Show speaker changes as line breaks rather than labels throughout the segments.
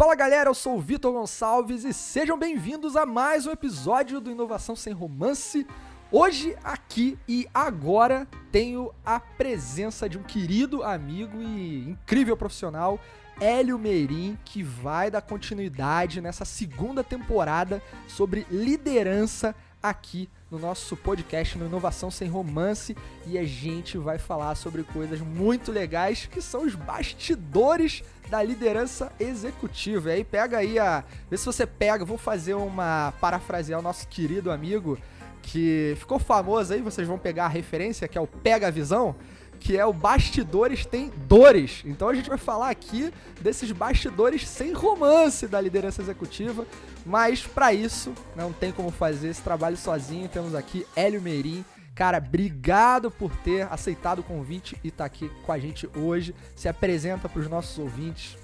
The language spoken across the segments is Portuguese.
Fala galera, eu sou o Vitor Gonçalves e sejam bem-vindos a mais um episódio do Inovação Sem Romance. Hoje, aqui e agora, tenho a presença de um querido amigo e incrível profissional, Hélio Meirim, que vai dar continuidade nessa segunda temporada sobre liderança aqui no nosso podcast no Inovação Sem Romance e a gente vai falar sobre coisas muito legais que são os bastidores da liderança executiva. E aí pega aí a. Vê se você pega, vou fazer uma. parafrasear o nosso querido amigo que ficou famoso aí, vocês vão pegar a referência, que é o Pega Visão que é o Bastidores Tem Dores. Então a gente vai falar aqui desses bastidores sem romance da liderança executiva, mas para isso não tem como fazer esse trabalho sozinho. Temos aqui Hélio Meirim. Cara, obrigado por ter aceitado o convite e estar tá aqui com a gente hoje. Se apresenta para os nossos ouvintes.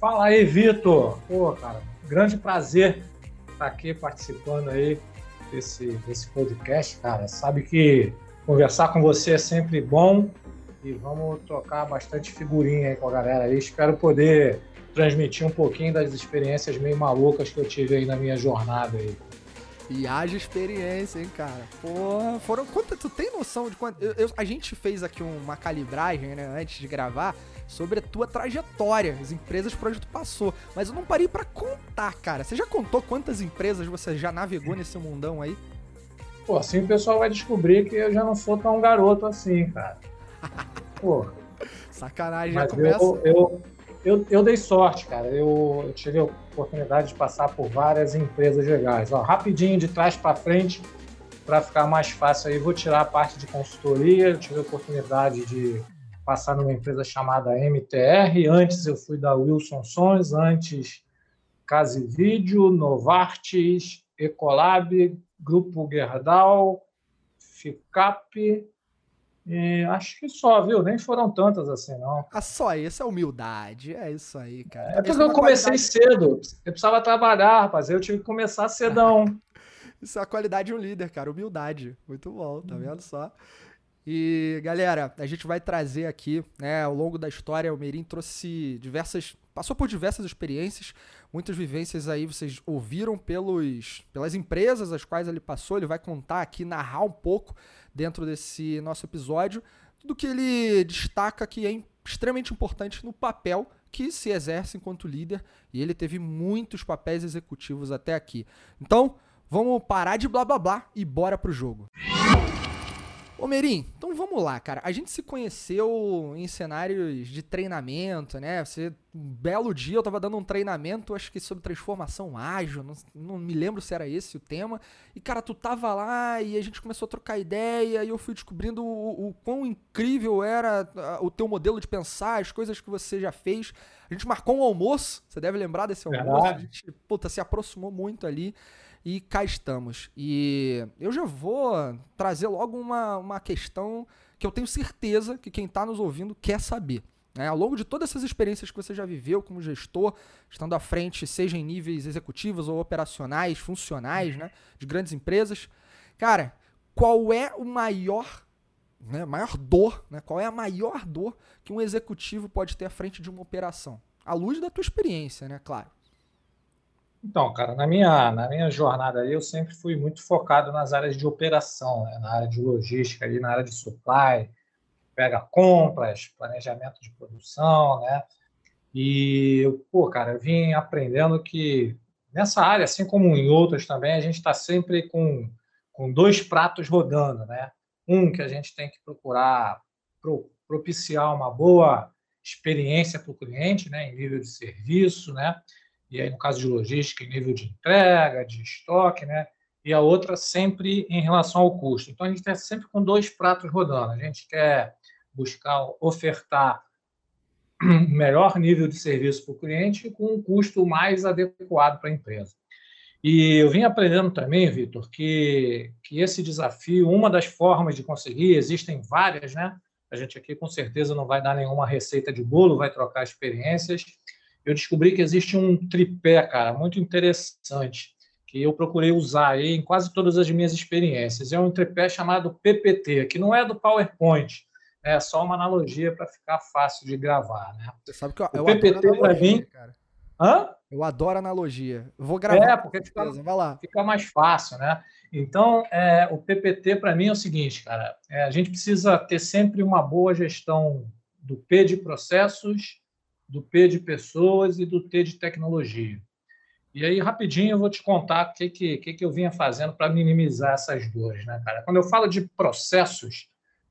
Fala aí, Vitor. Pô, cara, grande prazer estar aqui participando aí desse, desse podcast, cara. Sabe que Conversar com você é sempre bom e vamos trocar bastante figurinha aí com a galera aí. Espero poder transmitir um pouquinho das experiências meio malucas que eu tive aí na minha jornada aí.
E haja experiência, hein, cara? Porra, foram. Quanto, tu tem noção de quanto. Eu, eu, a gente fez aqui uma calibragem, né, antes de gravar, sobre a tua trajetória, as empresas por onde tu passou. Mas eu não parei para contar, cara. Você já contou quantas empresas você já navegou nesse mundão aí?
Pô, assim o pessoal vai descobrir que eu já não sou tão garoto assim, cara.
Pô. Sacanagem,
já começa. Eu, eu, eu, eu, dei sorte, cara. Eu, eu, tive a oportunidade de passar por várias empresas legais. Ó, rapidinho, de trás para frente, para ficar mais fácil aí, vou tirar a parte de consultoria. Eu tive a oportunidade de passar numa empresa chamada MTR. Antes eu fui da Wilson Sons, antes Case Vídeo, Novartis, Ecolab, Grupo Gerdau, FICAP, e acho que só, viu? Nem foram tantas assim, não.
Ah, só isso é humildade. É isso aí, cara.
É porque eu comecei qualidade... cedo. Eu precisava trabalhar, rapaz. Eu tive que começar cedão.
isso é a qualidade de um líder, cara. Humildade. Muito bom, tá vendo só? E, galera, a gente vai trazer aqui, né, ao longo da história, o Merim trouxe diversas. passou por diversas experiências, muitas vivências aí vocês ouviram pelos, pelas empresas as quais ele passou. Ele vai contar aqui, narrar um pouco dentro desse nosso episódio, do que ele destaca que é extremamente importante no papel que se exerce enquanto líder, e ele teve muitos papéis executivos até aqui. Então, vamos parar de blá blá blá e bora pro jogo. Ô Merim, então vamos lá, cara. A gente se conheceu em cenários de treinamento, né? Você, um belo dia eu tava dando um treinamento, acho que sobre transformação ágil, não, não, me lembro se era esse o tema. E, cara, tu tava lá e a gente começou a trocar ideia e eu fui descobrindo o, o quão incrível era o teu modelo de pensar, as coisas que você já fez. A gente marcou um almoço, você deve lembrar desse almoço. A gente, puta, se aproximou muito ali. E cá estamos. E eu já vou trazer logo uma, uma questão que eu tenho certeza que quem está nos ouvindo quer saber. Né? Ao longo de todas essas experiências que você já viveu como gestor, estando à frente, seja em níveis executivos ou operacionais, funcionais, né, de grandes empresas, cara, qual é o maior, né, maior dor, né, qual é a maior dor que um executivo pode ter à frente de uma operação? À luz da tua experiência, né, claro.
Então, cara, na minha, na minha jornada aí, eu sempre fui muito focado nas áreas de operação, né? na área de logística, ali, na área de supply, pega compras, planejamento de produção, né? E, pô, cara, eu vim aprendendo que nessa área, assim como em outras também, a gente está sempre com, com dois pratos rodando, né? Um que a gente tem que procurar pro, propiciar uma boa experiência para o cliente, né, em nível de serviço, né? E aí no caso de logística, em nível de entrega, de estoque, né? E a outra sempre em relação ao custo. Então a gente está sempre com dois pratos rodando. A gente quer buscar ofertar melhor nível de serviço para o cliente com um custo mais adequado para a empresa. E eu vim aprendendo também, Vitor, que, que esse desafio, uma das formas de conseguir, existem várias, né? A gente aqui com certeza não vai dar nenhuma receita de bolo, vai trocar experiências, eu descobri que existe um tripé, cara, muito interessante, que eu procurei usar aí em quase todas as minhas experiências. É um tripé chamado PPT, que não é do PowerPoint, é só uma analogia para ficar fácil de gravar, né?
Você sabe que eu, eu o PPT para mim, cara. Hã? Eu adoro analogia. Eu vou gravar.
É, porque fica, Vai lá. fica mais fácil, né? Então, é, o PPT para mim é o seguinte, cara. É, a gente precisa ter sempre uma boa gestão do P de processos, do P de pessoas e do T de tecnologia. E aí, rapidinho, eu vou te contar o que, que, que, eu vinha fazendo para minimizar essas dores, né, cara? Quando eu falo de processos,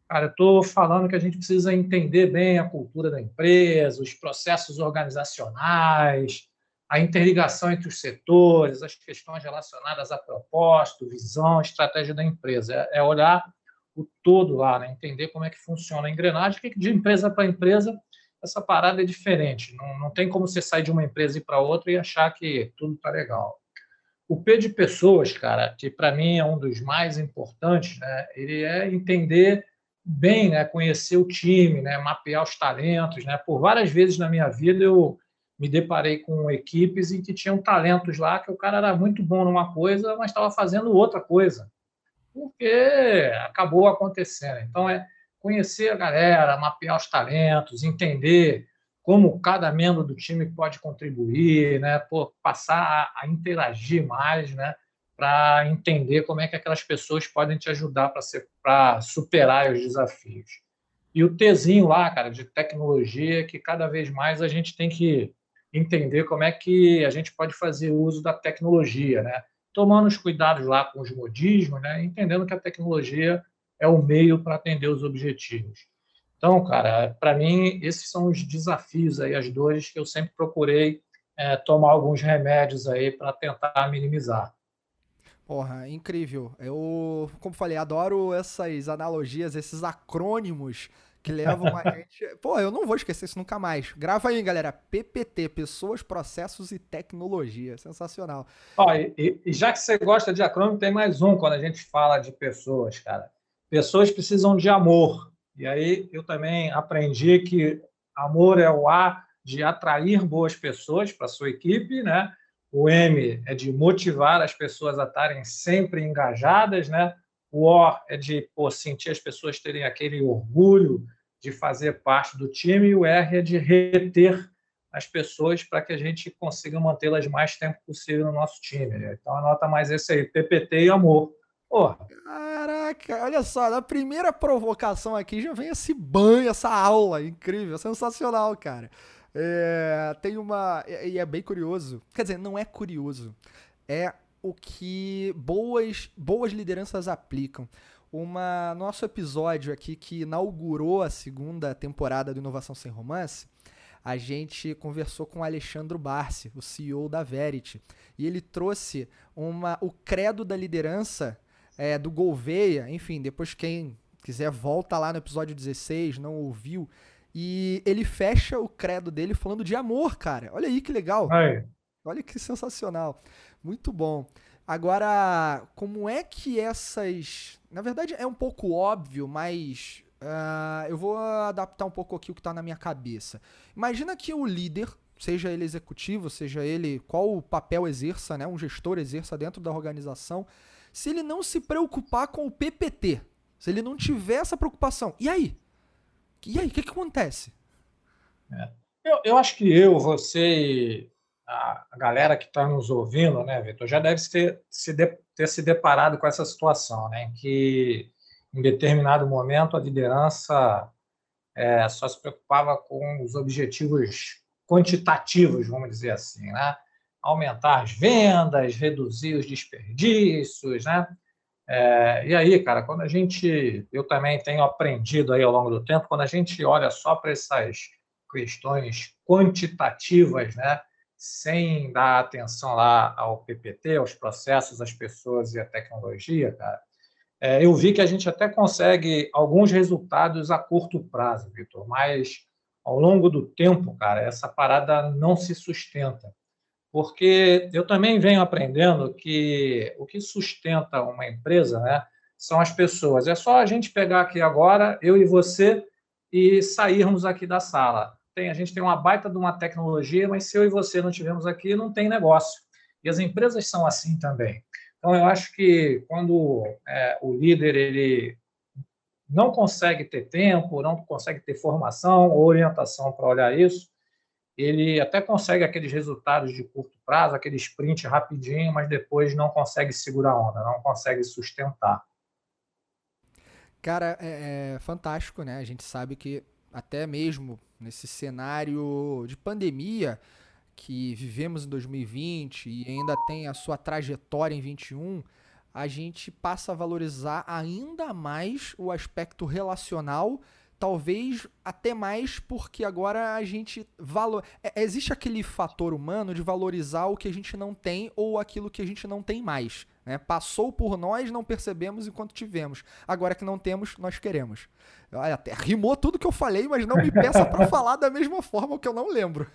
cara, eu estou falando que a gente precisa entender bem a cultura da empresa, os processos organizacionais, a interligação entre os setores, as questões relacionadas a propósito, visão, estratégia da empresa. É, é olhar o todo lá, né? entender como é que funciona a engrenagem, que de empresa para empresa essa parada é diferente. Não, não tem como você sair de uma empresa e para outra e achar que tudo está legal. O P de pessoas, cara, que para mim é um dos mais importantes, né? ele é entender bem, né? conhecer o time, né? mapear os talentos. Né? Por várias vezes na minha vida eu me deparei com equipes em que tinham talentos lá que o cara era muito bom numa coisa, mas estava fazendo outra coisa, porque acabou acontecendo. Então, é conhecer a galera, mapear os talentos, entender como cada membro do time pode contribuir, né? Pô, passar a, a interagir mais, né? Para entender como é que aquelas pessoas podem te ajudar para superar os desafios. E o Tzinho lá, cara, de tecnologia, que cada vez mais a gente tem que entender como é que a gente pode fazer uso da tecnologia, né? Tomando os cuidados lá com os modismos, né? Entendendo que a tecnologia é o meio para atender os objetivos. Então, cara, para mim esses são os desafios aí, as dores que eu sempre procurei é, tomar alguns remédios aí para tentar minimizar.
Porra, incrível. Eu, como falei, adoro essas analogias, esses acrônimos que levam a gente. Pô, eu não vou esquecer isso nunca mais. Grava aí, galera. PPT, Pessoas, Processos e Tecnologia. Sensacional.
Ó, e, e, já que você gosta de acrônimo, tem mais um quando a gente fala de pessoas, cara. Pessoas precisam de amor. E aí eu também aprendi que amor é o A de atrair boas pessoas para sua equipe, né? O M é de motivar as pessoas a estarem sempre engajadas, né? O O é de pô, sentir as pessoas terem aquele orgulho de fazer parte do time, e o R é de reter as pessoas para que a gente consiga mantê-las mais tempo possível no nosso time. Né? Então anota mais esse aí, PPT e amor.
Caraca, olha só, na primeira provocação aqui já vem esse banho, essa aula incrível, sensacional, cara. É, tem uma. E é bem curioso. Quer dizer, não é curioso. É o que boas, boas lideranças aplicam uma nosso episódio aqui que inaugurou a segunda temporada do Inovação Sem Romance, a gente conversou com o Alexandre Barsi, o CEO da Verity, e ele trouxe uma, o credo da liderança é, do Gouveia, enfim, depois quem quiser volta lá no episódio 16, não ouviu, e ele fecha o credo dele falando de amor, cara. Olha aí que legal. Aí. Olha que sensacional. Muito bom. Agora, como é que essas. Na verdade, é um pouco óbvio, mas uh, eu vou adaptar um pouco aqui o que está na minha cabeça. Imagina que o líder, seja ele executivo, seja ele qual o papel exerça, né, um gestor exerça dentro da organização, se ele não se preocupar com o PPT, se ele não tiver essa preocupação, e aí? E aí, o que, que acontece?
É. Eu, eu acho que eu, você a, galera que está nos ouvindo, né, Vitor, já deve ter se, de, ter se deparado com essa situação, né, em que em determinado momento a liderança é, só se preocupava com os objetivos quantitativos, vamos dizer assim, né? Aumentar as vendas, reduzir os desperdícios, né? É, e aí, cara, quando a gente, eu também tenho aprendido aí ao longo do tempo, quando a gente olha só para essas questões quantitativas, né? sem dar atenção lá ao PPT, aos processos, às pessoas e à tecnologia, cara, é, eu vi que a gente até consegue alguns resultados a curto prazo, Vitor, mas ao longo do tempo, cara, essa parada não se sustenta. Porque eu também venho aprendendo que o que sustenta uma empresa né, são as pessoas. É só a gente pegar aqui agora, eu e você, e sairmos aqui da sala tem, a gente tem uma baita de uma tecnologia, mas se eu e você não estivermos aqui, não tem negócio. E as empresas são assim também. Então, eu acho que quando é, o líder ele não consegue ter tempo, não consegue ter formação ou orientação para olhar isso, ele até consegue aqueles resultados de curto prazo, aquele sprint rapidinho, mas depois não consegue segurar a onda, não consegue sustentar.
Cara, é, é fantástico, né? A gente sabe que até mesmo nesse cenário de pandemia que vivemos em 2020 e ainda tem a sua trajetória em 21, a gente passa a valorizar ainda mais o aspecto relacional Talvez até mais porque agora a gente valor é, existe aquele fator humano de valorizar o que a gente não tem ou aquilo que a gente não tem mais. Né? Passou por nós, não percebemos enquanto tivemos. Agora que não temos, nós queremos. Olha, até rimou tudo que eu falei, mas não me peça para falar da mesma forma que eu não lembro.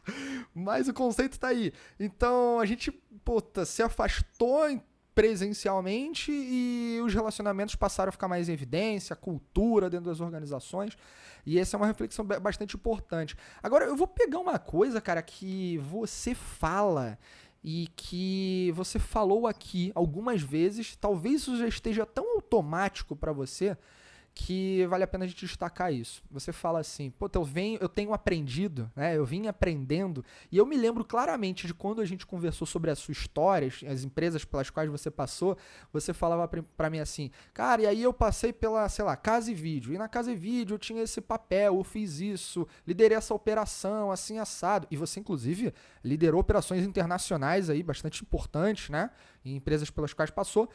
mas o conceito está aí. Então a gente, puta, se afastou presencialmente e os relacionamentos passaram a ficar mais em evidência, cultura dentro das organizações. E essa é uma reflexão bastante importante. Agora, eu vou pegar uma coisa, cara, que você fala e que você falou aqui algumas vezes, talvez isso já esteja tão automático para você que vale a pena a gente destacar isso. Você fala assim, pô, eu venho, eu tenho aprendido, né? Eu vim aprendendo e eu me lembro claramente de quando a gente conversou sobre a sua história, as empresas pelas quais você passou, você falava para mim assim, cara, e aí eu passei pela, sei lá, Casa e Vídeo. E na Casa e Vídeo eu tinha esse papel, eu fiz isso, liderei essa operação assim assado. E você inclusive liderou operações internacionais aí bastante importantes, né? Em empresas pelas quais passou.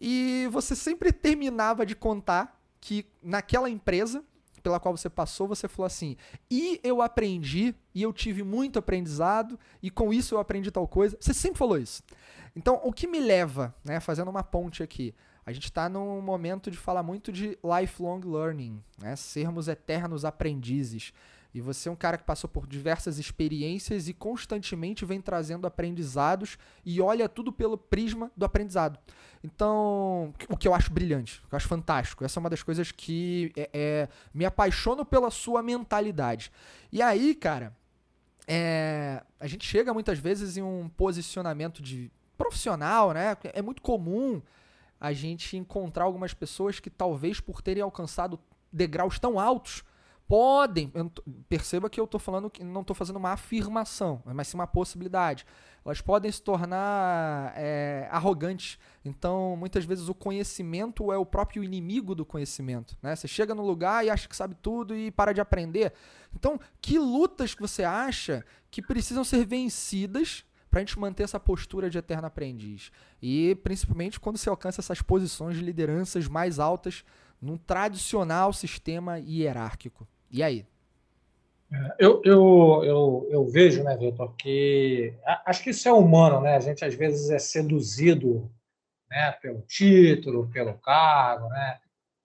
E você sempre terminava de contar que naquela empresa pela qual você passou, você falou assim: e eu aprendi, e eu tive muito aprendizado, e com isso eu aprendi tal coisa. Você sempre falou isso. Então, o que me leva, né, fazendo uma ponte aqui, a gente está num momento de falar muito de lifelong learning, né, sermos eternos aprendizes. E você é um cara que passou por diversas experiências e constantemente vem trazendo aprendizados e olha tudo pelo prisma do aprendizado. Então, o que eu acho brilhante, o que eu acho fantástico. Essa é uma das coisas que é, é, me apaixono pela sua mentalidade. E aí, cara, é, a gente chega muitas vezes em um posicionamento de profissional, né? É muito comum a gente encontrar algumas pessoas que talvez por terem alcançado degraus tão altos podem, perceba que eu estou falando que não estou fazendo uma afirmação, mas sim uma possibilidade. Elas podem se tornar é, arrogantes. Então, muitas vezes o conhecimento é o próprio inimigo do conhecimento. Né? Você chega no lugar e acha que sabe tudo e para de aprender. Então, que lutas que você acha que precisam ser vencidas para a gente manter essa postura de eterno aprendiz? E principalmente quando você alcança essas posições de lideranças mais altas num tradicional sistema hierárquico. E aí?
É, eu, eu, eu, eu vejo, né, Vitor, que acho que isso é humano, né? A gente às vezes é seduzido né, pelo título, pelo cargo, né?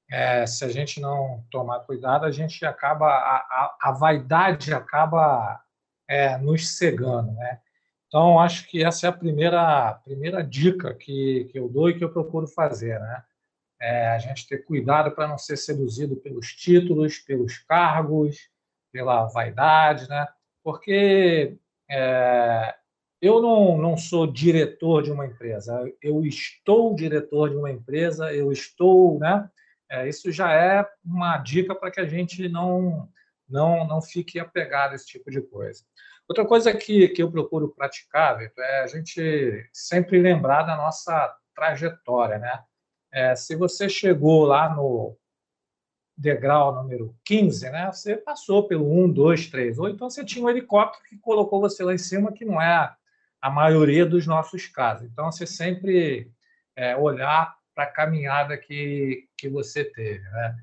É, se a gente não tomar cuidado, a gente acaba a, a, a vaidade acaba é, nos cegando, né? Então acho que essa é a primeira primeira dica que, que eu dou e que eu procuro fazer, né? É, a gente ter cuidado para não ser seduzido pelos títulos, pelos cargos, pela vaidade, né? Porque é, eu não, não sou diretor de uma empresa, eu estou diretor de uma empresa, eu estou, né? É, isso já é uma dica para que a gente não, não, não fique apegado a esse tipo de coisa. Outra coisa que, que eu procuro praticar, Victor, é a gente sempre lembrar da nossa trajetória, né? É, se você chegou lá no degrau número 15, né, você passou pelo 1, 2, 3, ou então você tinha um helicóptero que colocou você lá em cima, que não é a maioria dos nossos casos. Então, você sempre é, olhar para a caminhada que, que você teve. Né?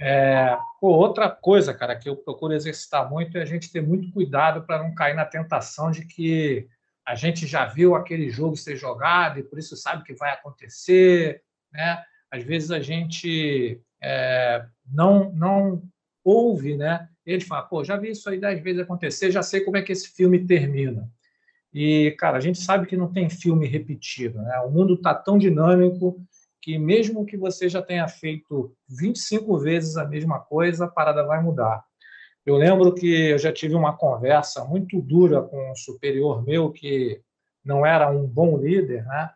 É, pô, outra coisa, cara, que eu procuro exercitar muito é a gente ter muito cuidado para não cair na tentação de que a gente já viu aquele jogo ser jogado e por isso sabe que vai acontecer, né? Às vezes a gente é, não não ouve, né? Ele fala, pô, já vi isso aí dez vezes acontecer, já sei como é que esse filme termina. E, cara, a gente sabe que não tem filme repetido, né? O mundo está tão dinâmico que mesmo que você já tenha feito 25 vezes a mesma coisa, a parada vai mudar. Eu lembro que eu já tive uma conversa muito dura com um superior meu que não era um bom líder, né?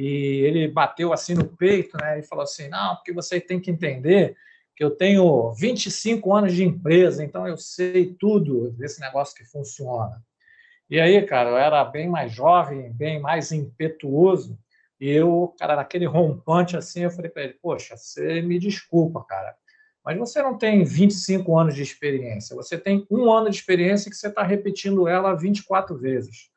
E ele bateu assim no peito, né? E falou assim: não, porque você tem que entender que eu tenho 25 anos de empresa, então eu sei tudo desse negócio que funciona. E aí, cara, eu era bem mais jovem, bem mais impetuoso, e eu, cara, naquele rompante assim, eu falei para ele: Poxa, você me desculpa, cara, mas você não tem 25 anos de experiência, você tem um ano de experiência que você está repetindo ela 24 vezes.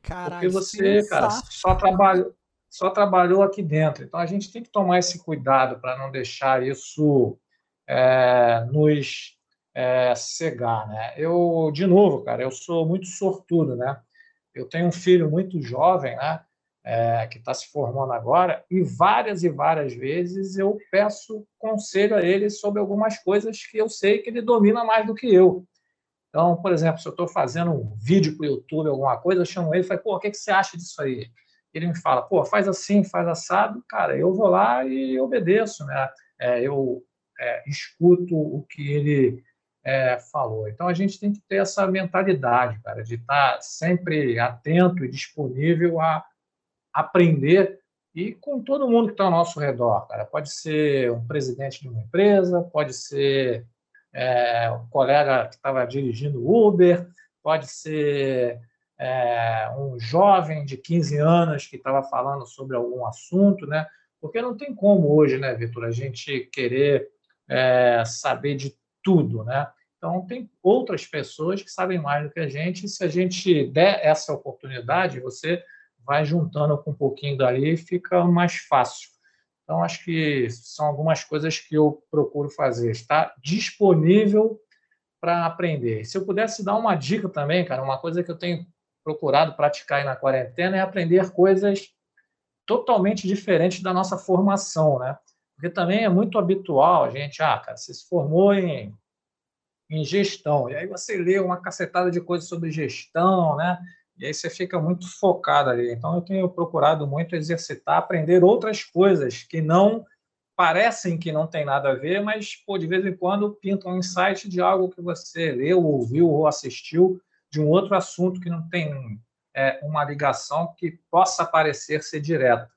Caralho, Porque você, cara, só trabalhou, só trabalhou aqui dentro. Então a gente tem que tomar esse cuidado para não deixar isso é, nos é, cegar, né? Eu, de novo, cara, eu sou muito sortudo, né? Eu tenho um filho muito jovem, né? É, que está se formando agora, e várias e várias vezes eu peço conselho a ele sobre algumas coisas que eu sei que ele domina mais do que eu. Então, por exemplo, se eu estou fazendo um vídeo para o YouTube, alguma coisa, eu chamo ele e falo, pô, o que, que você acha disso aí? Ele me fala, pô, faz assim, faz assado, cara, eu vou lá e obedeço, né? É, eu é, escuto o que ele é, falou. Então a gente tem que ter essa mentalidade, cara, de estar sempre atento e disponível a aprender e com todo mundo que está ao nosso redor, cara. Pode ser um presidente de uma empresa, pode ser é, um colega que estava dirigindo Uber, pode ser é, um jovem de 15 anos que estava falando sobre algum assunto, né? Porque não tem como hoje, né, Vitor, a gente querer é, saber de tudo, né? Então, tem outras pessoas que sabem mais do que a gente, e se a gente der essa oportunidade, você vai juntando com um pouquinho dali e fica mais fácil. Então, acho que são algumas coisas que eu procuro fazer, estar disponível para aprender. Se eu pudesse dar uma dica também, cara, uma coisa que eu tenho procurado praticar aí na quarentena é aprender coisas totalmente diferentes da nossa formação, né? Porque também é muito habitual a gente, ah, cara, você se formou em, em gestão, e aí você lê uma cacetada de coisas sobre gestão, né? E aí você fica muito focado ali. Então eu tenho procurado muito exercitar, aprender outras coisas que não parecem que não tem nada a ver, mas pô, de vez em quando pinta um insight de algo que você leu, ouviu ou assistiu de um outro assunto que não tem é, uma ligação que possa parecer ser direta.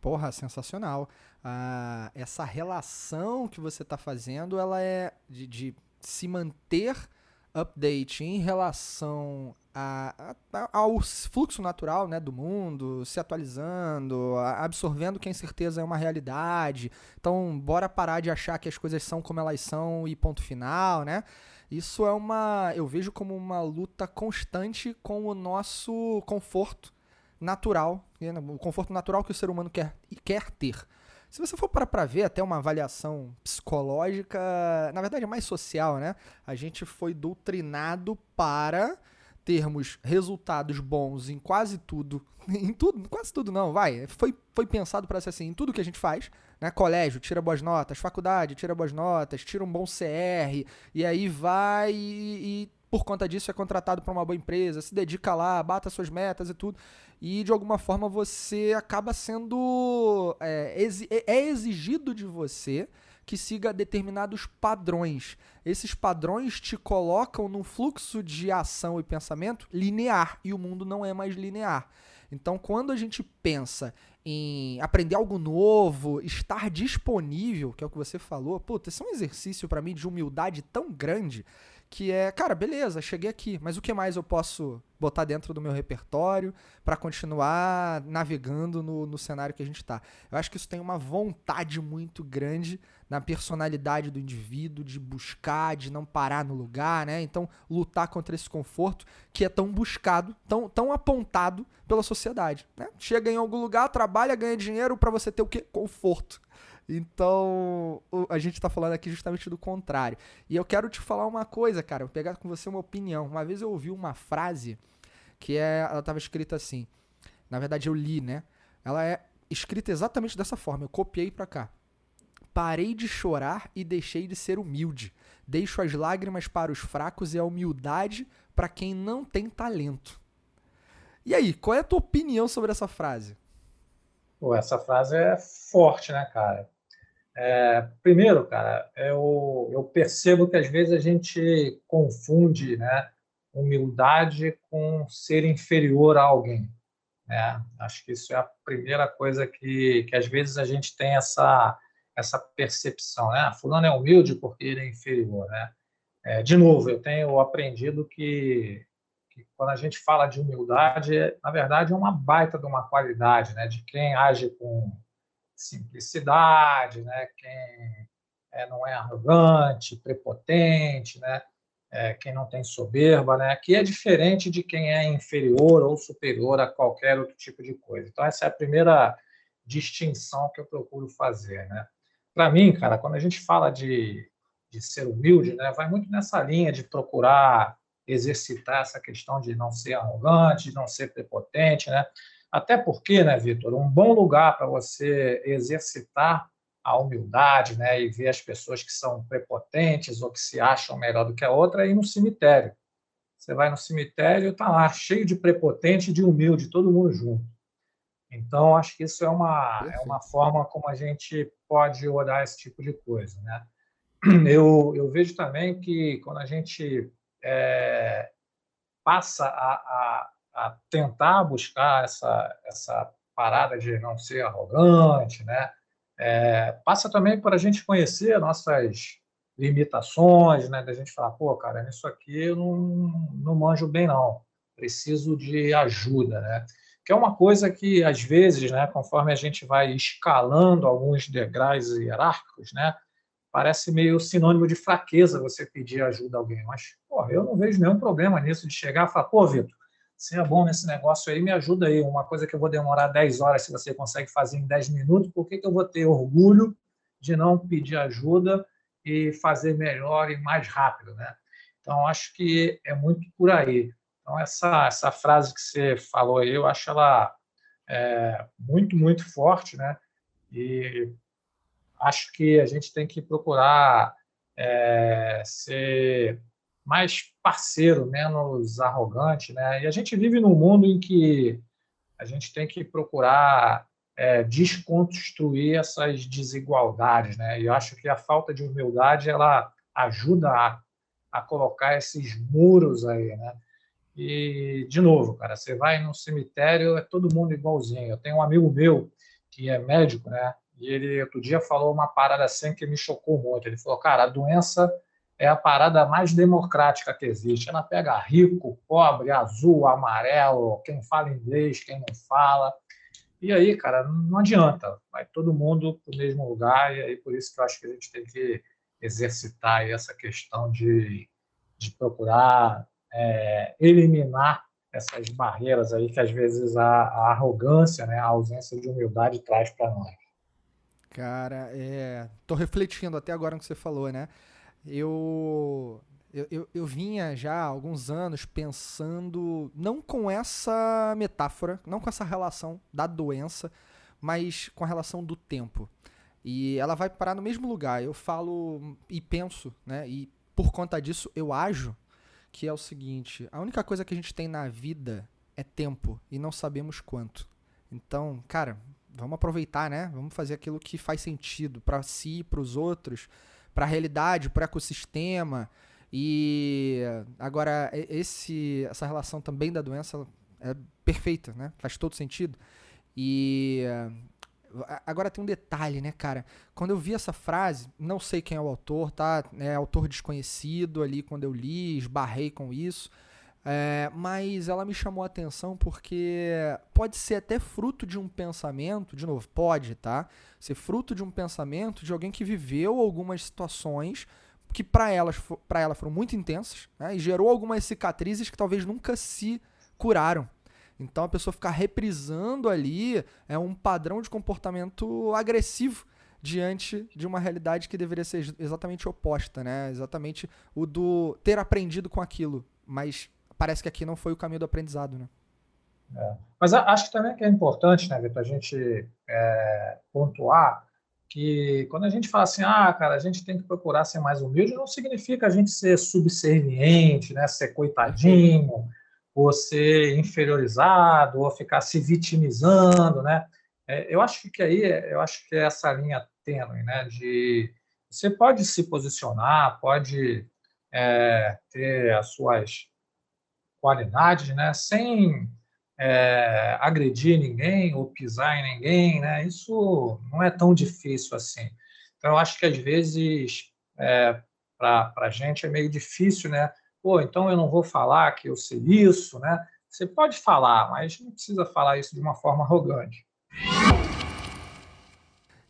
Porra, sensacional. Ah, essa relação que você está fazendo, ela é de, de, se manter update em relação a, a, ao fluxo natural né, do mundo, se atualizando, absorvendo que a incerteza é uma realidade. Então, bora parar de achar que as coisas são como elas são e ponto final, né? Isso é uma. Eu vejo como uma luta constante com o nosso conforto natural, né, o conforto natural que o ser humano quer, quer ter. Se você for para para ver até uma avaliação psicológica, na verdade é mais social, né? A gente foi doutrinado para termos resultados bons em quase tudo, em tudo, quase tudo não, vai, foi, foi pensado para ser assim, em tudo que a gente faz, né? Colégio, tira boas notas, faculdade, tira boas notas, tira um bom CR, e aí vai e, e por conta disso é contratado para uma boa empresa, se dedica lá, bata suas metas e tudo e de alguma forma você acaba sendo. É, é, é exigido de você que siga determinados padrões. Esses padrões te colocam num fluxo de ação e pensamento linear e o mundo não é mais linear. Então, quando a gente pensa em aprender algo novo, estar disponível, que é o que você falou, puta, esse é um exercício para mim de humildade tão grande que é, cara, beleza, cheguei aqui, mas o que mais eu posso botar dentro do meu repertório para continuar navegando no, no cenário que a gente está? Eu acho que isso tem uma vontade muito grande na personalidade do indivíduo de buscar, de não parar no lugar, né? Então, lutar contra esse conforto que é tão buscado, tão, tão apontado pela sociedade, né? Chega em algum lugar, trabalha, ganha dinheiro para você ter o quê? Conforto. Então, a gente tá falando aqui justamente do contrário. E eu quero te falar uma coisa, cara, vou pegar com você uma opinião. Uma vez eu ouvi uma frase que é, ela tava escrita assim. Na verdade eu li, né? Ela é escrita exatamente dessa forma, eu copiei para cá. Parei de chorar e deixei de ser humilde. Deixo as lágrimas para os fracos e a humildade para quem não tem talento. E aí, qual é a tua opinião sobre essa frase?
Pô, essa frase é forte, né, cara? É, primeiro, cara, eu, eu percebo que às vezes a gente confunde né, humildade com ser inferior a alguém. Né? Acho que isso é a primeira coisa que, que às vezes a gente tem essa, essa percepção, né? Ah, fulano é humilde porque ele é inferior, né? É, de novo, eu tenho aprendido que, que, quando a gente fala de humildade, na verdade é uma baita de uma qualidade, né? De quem age com simplicidade, né? Quem é, não é arrogante, prepotente, né? É, quem não tem soberba, né? Que é diferente de quem é inferior ou superior a qualquer outro tipo de coisa. Então essa é a primeira distinção que eu procuro fazer, né? Para mim, cara, quando a gente fala de, de ser humilde, né, vai muito nessa linha de procurar exercitar essa questão de não ser arrogante, de não ser prepotente, né? Até porque, né, Vitor, um bom lugar para você exercitar a humildade, né, e ver as pessoas que são prepotentes ou que se acham melhor do que a outra é ir no cemitério. Você vai no cemitério, tá lá cheio de prepotente e de humilde, todo mundo junto. Então, acho que isso é uma, é uma forma como a gente pode olhar esse tipo de coisa. Né? Eu, eu vejo também que quando a gente é, passa a, a, a, tentar buscar essa, essa parada de não ser arrogante, né? É, passa também por a gente conhecer nossas limitações, né? Da gente falar, pô, cara, nisso aqui eu não, não manjo bem, não. Preciso de ajuda, né? que é uma coisa que, às vezes, né, conforme a gente vai escalando alguns degraus hierárquicos, né, parece meio sinônimo de fraqueza você pedir ajuda a alguém. Mas, porra, eu não vejo nenhum problema nisso de chegar e falar, pô, Vitor, é bom nesse negócio aí, me ajuda aí. Uma coisa que eu vou demorar 10 horas, se você consegue fazer em 10 minutos, por que, que eu vou ter orgulho de não pedir ajuda e fazer melhor e mais rápido, né? Então, acho que é muito por aí. Então, essa, essa frase que você falou aí, eu acho ela é, muito, muito forte, né? E acho que a gente tem que procurar é, ser mais parceiro, menos arrogante, né? E a gente vive num mundo em que a gente tem que procurar é, desconstruir essas desigualdades, né? E eu acho que a falta de humildade ela ajuda a, a colocar esses muros aí, né? E, de novo, cara, você vai no cemitério, é todo mundo igualzinho. Eu tenho um amigo meu que é médico, né? E ele outro dia falou uma parada assim que me chocou muito. Ele falou, cara, a doença é a parada mais democrática que existe. Ela pega rico, pobre, azul, amarelo, quem fala inglês, quem não fala. E aí, cara, não adianta. Vai todo mundo para o mesmo lugar. E aí, por isso que eu acho que a gente tem que exercitar essa questão de, de procurar é, eliminar essas barreiras aí que às vezes a, a arrogância, né, a ausência de humildade traz para nós.
Cara, é, tô refletindo até agora no que você falou, né? Eu, eu, eu, eu vinha já há alguns anos pensando, não com essa metáfora, não com essa relação da doença, mas com a relação do tempo. E ela vai parar no mesmo lugar. Eu falo e penso, né? E por conta disso eu ajo que é o seguinte: a única coisa que a gente tem na vida é tempo e não sabemos quanto. Então, cara, vamos aproveitar, né? Vamos fazer aquilo que faz sentido para si, para os outros, para a realidade, para o ecossistema. E agora esse essa relação também da doença é perfeita, né? Faz todo sentido. E Agora tem um detalhe, né, cara? Quando eu vi essa frase, não sei quem é o autor, tá? É autor desconhecido ali quando eu li, esbarrei com isso. É, mas ela me chamou a atenção porque pode ser até fruto de um pensamento, de novo, pode, tá? Ser fruto de um pensamento de alguém que viveu algumas situações que para elas para ela foram muito intensas né? e gerou algumas cicatrizes que talvez nunca se curaram. Então a pessoa ficar reprisando ali é um padrão de comportamento agressivo diante de uma realidade que deveria ser exatamente oposta, né? Exatamente o do ter aprendido com aquilo, mas parece que aqui não foi o caminho do aprendizado, né?
É. Mas acho que também que é importante, né, Vitor, a gente é, pontuar que quando a gente fala assim, ah, cara, a gente tem que procurar ser mais humilde, não significa a gente ser subserviente, né, ser coitadinho, ou ser inferiorizado, ou ficar se vitimizando, né? É, eu acho que aí, eu acho que é essa linha tênue, né? De você pode se posicionar, pode é, ter as suas qualidades, né? Sem é, agredir ninguém ou pisar em ninguém, né? Isso não é tão difícil assim. Então, eu acho que às vezes é, para a gente é meio difícil, né? Pô, então eu não vou falar que eu sei isso, né? Você pode falar, mas não precisa falar isso de uma forma arrogante.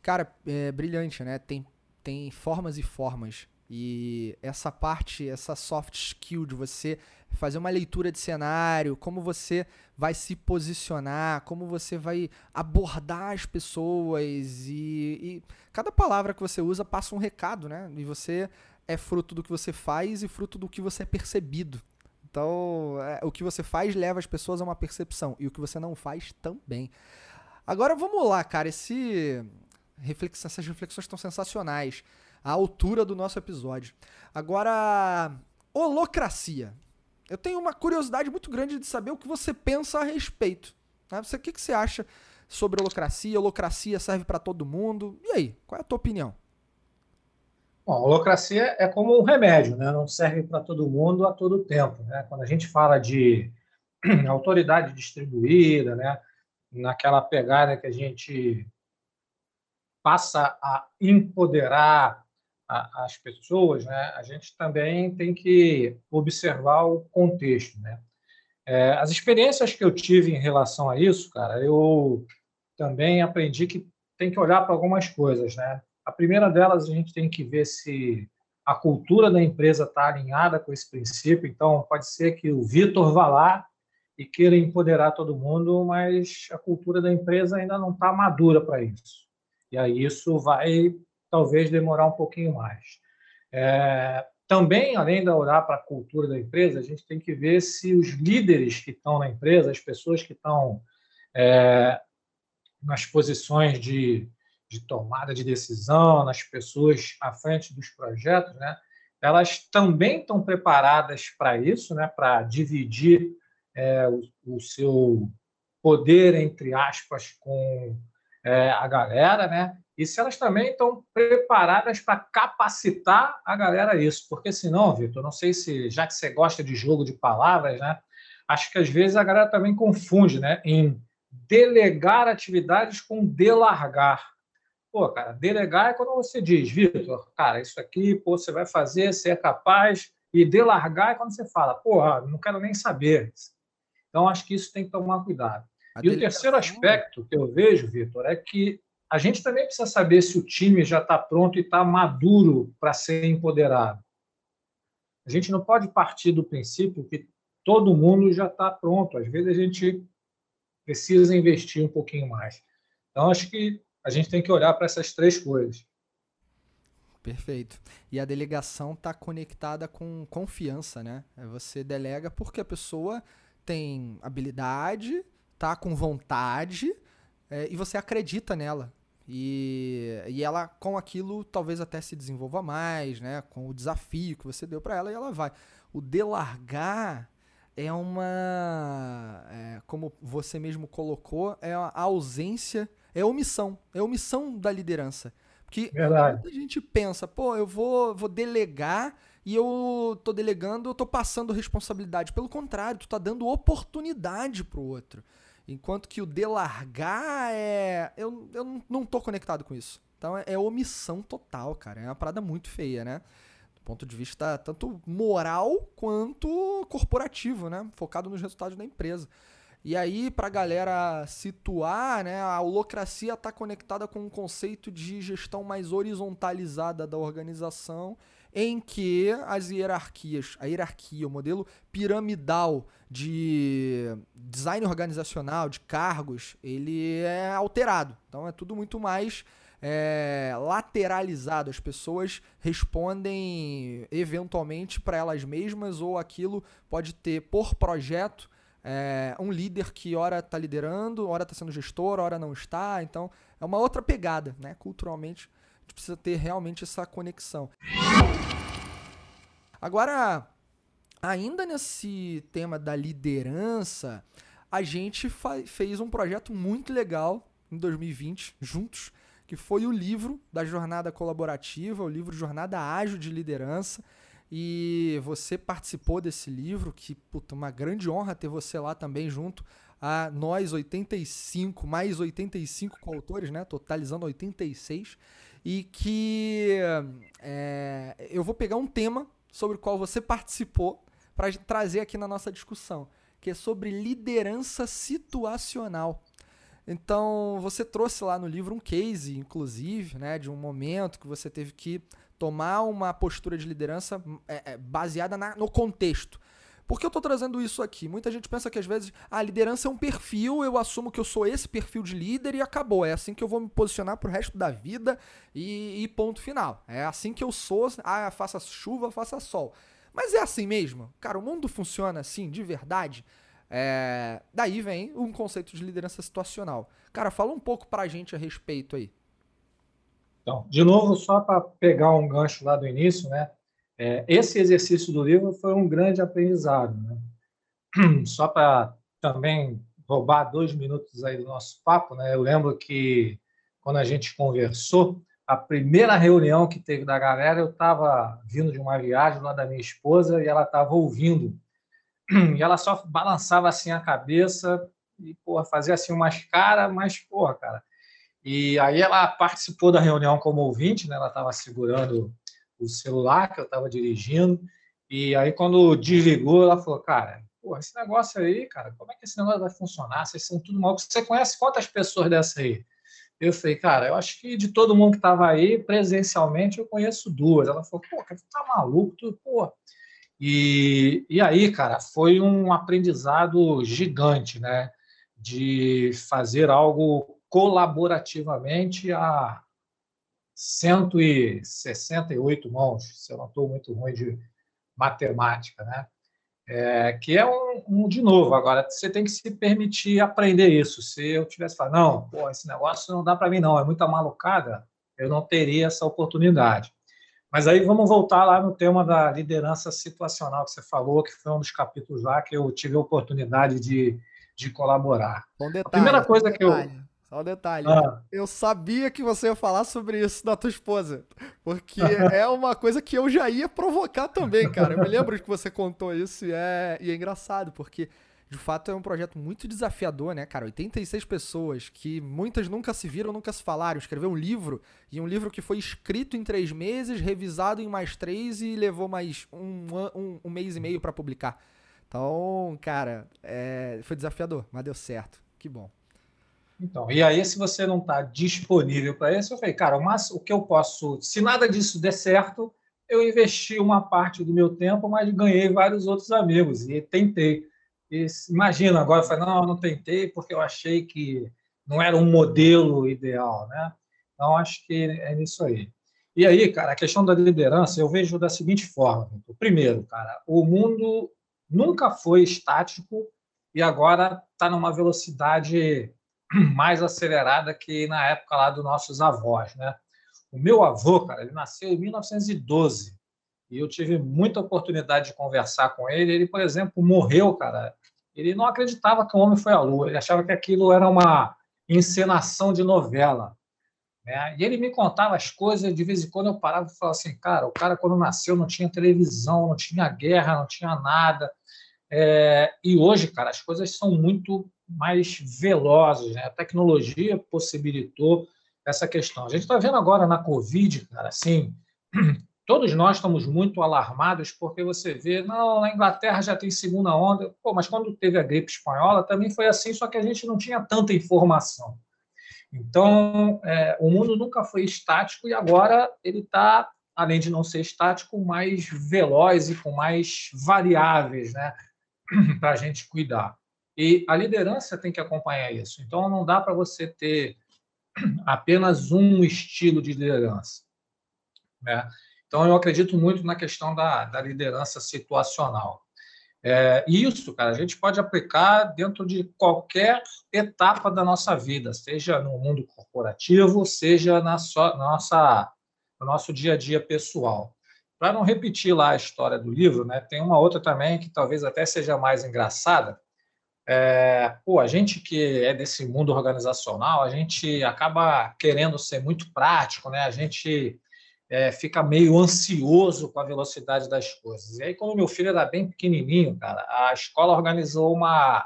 Cara, é brilhante, né? Tem, tem formas e formas. E essa parte, essa soft skill de você fazer uma leitura de cenário, como você vai se posicionar, como você vai abordar as pessoas e, e, cada palavra que você usa passa um recado, né? E você é fruto do que você faz e fruto do que você é percebido. Então, é, o que você faz leva as pessoas a uma percepção e o que você não faz também. Agora vamos lá, cara. Esse reflex... essas reflexões estão sensacionais. A altura do nosso episódio. Agora, holocracia. Eu tenho uma curiosidade muito grande de saber o que você pensa a respeito. Né? Você, o que, que você acha sobre holocracia? Holocracia serve para todo mundo? E aí, qual é a tua opinião?
Bom, a holocracia é como um remédio, né? não serve para todo mundo a todo tempo. Né? Quando a gente fala de autoridade distribuída, né? naquela pegada que a gente passa a empoderar as pessoas, né, a gente também tem que observar o contexto. Né? É, as experiências que eu tive em relação a isso, cara, eu também aprendi que tem que olhar para algumas coisas. Né? A primeira delas, a gente tem que ver se a cultura da empresa está alinhada com esse princípio. Então, pode ser que o Vitor vá lá e queira empoderar todo mundo, mas a cultura da empresa ainda não está madura para isso. E aí isso vai talvez demorar um pouquinho mais. É, também, além de olhar para a cultura da empresa, a gente tem que ver se os líderes que estão na empresa, as pessoas que estão é, nas posições de, de, tomada de decisão, nas pessoas à frente dos projetos, né, elas também estão preparadas para isso, né, para dividir é, o, o, seu poder, entre aspas, com é, a galera, né? E se elas também estão preparadas para capacitar a galera a isso. Porque senão, Vitor, não sei se, já que você gosta de jogo de palavras, né? Acho que às vezes a galera também confunde, né? Em delegar atividades com delargar. Pô, cara, delegar é quando você diz, Vitor, cara, isso aqui, pô, você vai fazer, você é capaz. E delargar é quando você fala, porra, não quero nem saber. Então, acho que isso tem que tomar cuidado. A e o terceiro aspecto que eu vejo, Vitor, é que a gente também precisa saber se o time já está pronto e está maduro para ser empoderado. A gente não pode partir do princípio que todo mundo já está pronto. Às vezes a gente precisa investir um pouquinho mais. Então, acho que a gente tem que olhar para essas três coisas.
Perfeito. E a delegação está conectada com confiança, né? É você delega porque a pessoa tem habilidade, tá com vontade é, e você acredita nela. E, e ela, com aquilo, talvez até se desenvolva mais, né? Com o desafio que você deu para ela e ela vai. O delargar é uma. É, como você mesmo colocou, é a ausência, é omissão. É omissão da liderança. Porque
Verdade.
a gente pensa, pô, eu vou, vou delegar e eu tô delegando, eu tô passando responsabilidade. Pelo contrário, tu tá dando oportunidade pro outro. Enquanto que o delargar é. Eu, eu não tô conectado com isso. Então é, é omissão total, cara. É uma parada muito feia, né? Do ponto de vista tanto moral quanto corporativo, né? Focado nos resultados da empresa. E aí, pra galera situar, né, a holocracia está conectada com um conceito de gestão mais horizontalizada da organização em que as hierarquias, a hierarquia, o modelo piramidal de design organizacional, de cargos, ele é alterado. Então é tudo muito mais é, lateralizado. As pessoas respondem eventualmente para elas mesmas ou aquilo pode ter por projeto é, um líder que ora está liderando, ora está sendo gestor, ora não está. Então é uma outra pegada, né? Culturalmente gente precisa ter realmente essa conexão. Agora, ainda nesse tema da liderança, a gente fez um projeto muito legal em 2020, juntos, que foi o livro da Jornada Colaborativa, o livro Jornada Ágil de Liderança. E você participou desse livro, que, puta, uma grande honra ter você lá também junto a nós 85, mais 85 coautores, né? Totalizando 86. e que é, eu vou pegar um tema sobre o qual você participou para trazer aqui na nossa discussão, que é sobre liderança situacional. Então, você trouxe lá no livro um case, inclusive, né, de um momento que você teve que tomar uma postura de liderança é, é, baseada na, no contexto. Por que eu estou trazendo isso aqui? Muita gente pensa que às vezes a liderança é um perfil, eu assumo que eu sou esse perfil de líder e acabou. É assim que eu vou me posicionar pro resto da vida e, e ponto final. É assim que eu sou, ah, faça chuva, faça sol. Mas é assim mesmo? Cara, o mundo funciona assim, de verdade? É... Daí vem um conceito de liderança situacional. Cara, fala um pouco pra gente a respeito aí.
Então, de novo, só para pegar um gancho lá do início, né? É, esse exercício do livro foi um grande aprendizado. Né? Só para também roubar dois minutos aí do nosso papo, né? Eu lembro que quando a gente conversou, a primeira reunião que teve da galera, eu estava vindo de uma viagem lá da minha esposa e ela estava ouvindo. E ela só balançava assim a cabeça e, porra, fazia assim umas caras, mas, porra, cara. E aí ela participou da reunião como ouvinte, né? Ela estava segurando o celular que eu estava dirigindo. E aí, quando desligou, ela falou: Cara, porra, esse negócio aí, cara, como é que esse negócio vai funcionar? Vocês são tudo mal. Você conhece quantas pessoas dessa aí? Eu falei, cara, eu acho que de todo mundo que estava aí, presencialmente, eu conheço duas. Ela falou, pô, tu tá maluco, tu, pô. E, e aí, cara, foi um aprendizado gigante, né? De fazer algo colaborativamente a, 168 mãos, se eu não estou muito ruim de matemática, né? É, que é um, um, de novo, agora você tem que se permitir aprender isso. Se eu tivesse falado, não, pô, esse negócio não dá para mim, não, é muita malucada, eu não teria essa oportunidade. Mas aí vamos voltar lá no tema da liderança situacional que você falou, que foi um dos capítulos lá que eu tive a oportunidade de, de colaborar.
Bom detalhe, a primeira coisa que eu só um detalhe. Ah. Eu sabia que você ia falar sobre isso da tua esposa. Porque é uma coisa que eu já ia provocar também, cara. Eu me lembro de que você contou isso e é, e é engraçado, porque de fato é um projeto muito desafiador, né, cara? 86 pessoas que muitas nunca se viram, nunca se falaram. Escreveu um livro, e um livro que foi escrito em três meses, revisado em mais três e levou mais um, um, um mês e meio para publicar. Então, cara, é, foi desafiador, mas deu certo. Que bom.
Então, e aí, se você não está disponível para isso, eu falei, cara, mas o que eu posso, se nada disso der certo, eu investi uma parte do meu tempo, mas ganhei vários outros amigos e tentei. E, imagina, agora eu falei, não, não tentei porque eu achei que não era um modelo ideal, né? Então, acho que é nisso aí. E aí, cara, a questão da liderança eu vejo da seguinte forma. Primeiro, cara, o mundo nunca foi estático e agora está numa velocidade mais acelerada que na época lá dos nossos avós, né? O meu avô, cara, ele nasceu em 1912 e eu tive muita oportunidade de conversar com ele. Ele, por exemplo, morreu, cara. Ele não acreditava que o homem foi à lua. Ele achava que aquilo era uma encenação de novela. Né? E ele me contava as coisas. De vez em quando eu parava e falava assim, cara, o cara quando nasceu não tinha televisão, não tinha guerra, não tinha nada. É, e hoje, cara, as coisas são muito mais velozes. Né? A tecnologia possibilitou essa questão. A gente está vendo agora na Covid, cara, assim, todos nós estamos muito alarmados porque você vê, não, na Inglaterra já tem segunda onda, pô, mas quando teve a gripe espanhola também foi assim, só que a gente não tinha tanta informação. Então, é, o mundo nunca foi estático e agora ele está, além de não ser estático, mais veloz e com mais variáveis, né, para a gente cuidar. E a liderança tem que acompanhar isso. Então, não dá para você ter apenas um estilo de liderança. Né? Então, eu acredito muito na questão da, da liderança situacional. É, isso, cara, a gente pode aplicar dentro de qualquer etapa da nossa vida, seja no mundo corporativo, seja na, so, na nossa, no nosso dia a dia pessoal. Para não repetir lá a história do livro, né, tem uma outra também que talvez até seja mais engraçada, é, pô, a gente que é desse mundo organizacional, a gente acaba querendo ser muito prático, né? A gente é, fica meio ansioso com a velocidade das coisas. E aí, quando meu filho era bem pequenininho, cara, a escola organizou uma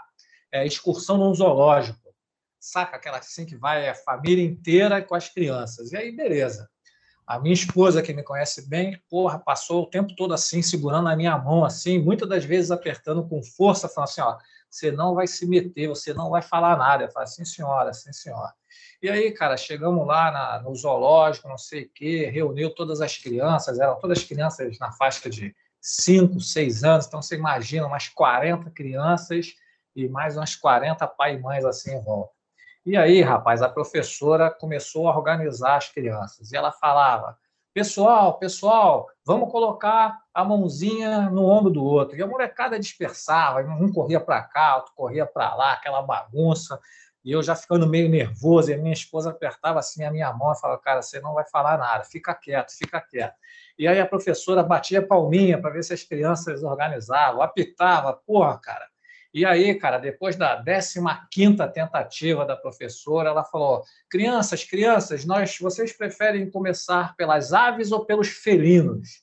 é, excursão num zoológico. Saca aquela assim que vai a família inteira com as crianças. E aí, beleza. A minha esposa, que me conhece bem, porra, passou o tempo todo assim, segurando a minha mão, assim, muitas das vezes apertando com força, falando assim: ó, você não vai se meter, você não vai falar nada. Eu falo, sim, senhora, sim, senhora. E aí, cara, chegamos lá na, no zoológico, não sei o quê, reuniu todas as crianças, eram todas crianças na faixa de 5, 6 anos, então você imagina umas 40 crianças e mais umas 40 pai e mães assim em volta. E aí, rapaz, a professora começou a organizar as crianças e ela falava: pessoal, pessoal, vamos colocar a mãozinha no ombro do outro. E a molecada dispersava, um corria para cá, outro corria para lá, aquela bagunça e eu já ficando meio nervoso, e a minha esposa apertava assim a minha mão e falava, cara, você não vai falar nada, fica quieto, fica quieto. E aí a professora batia palminha para ver se as crianças organizavam, apitava, porra, cara. E aí, cara, depois da 15ª tentativa da professora, ela falou, crianças, crianças, nós, vocês preferem começar pelas aves ou pelos felinos?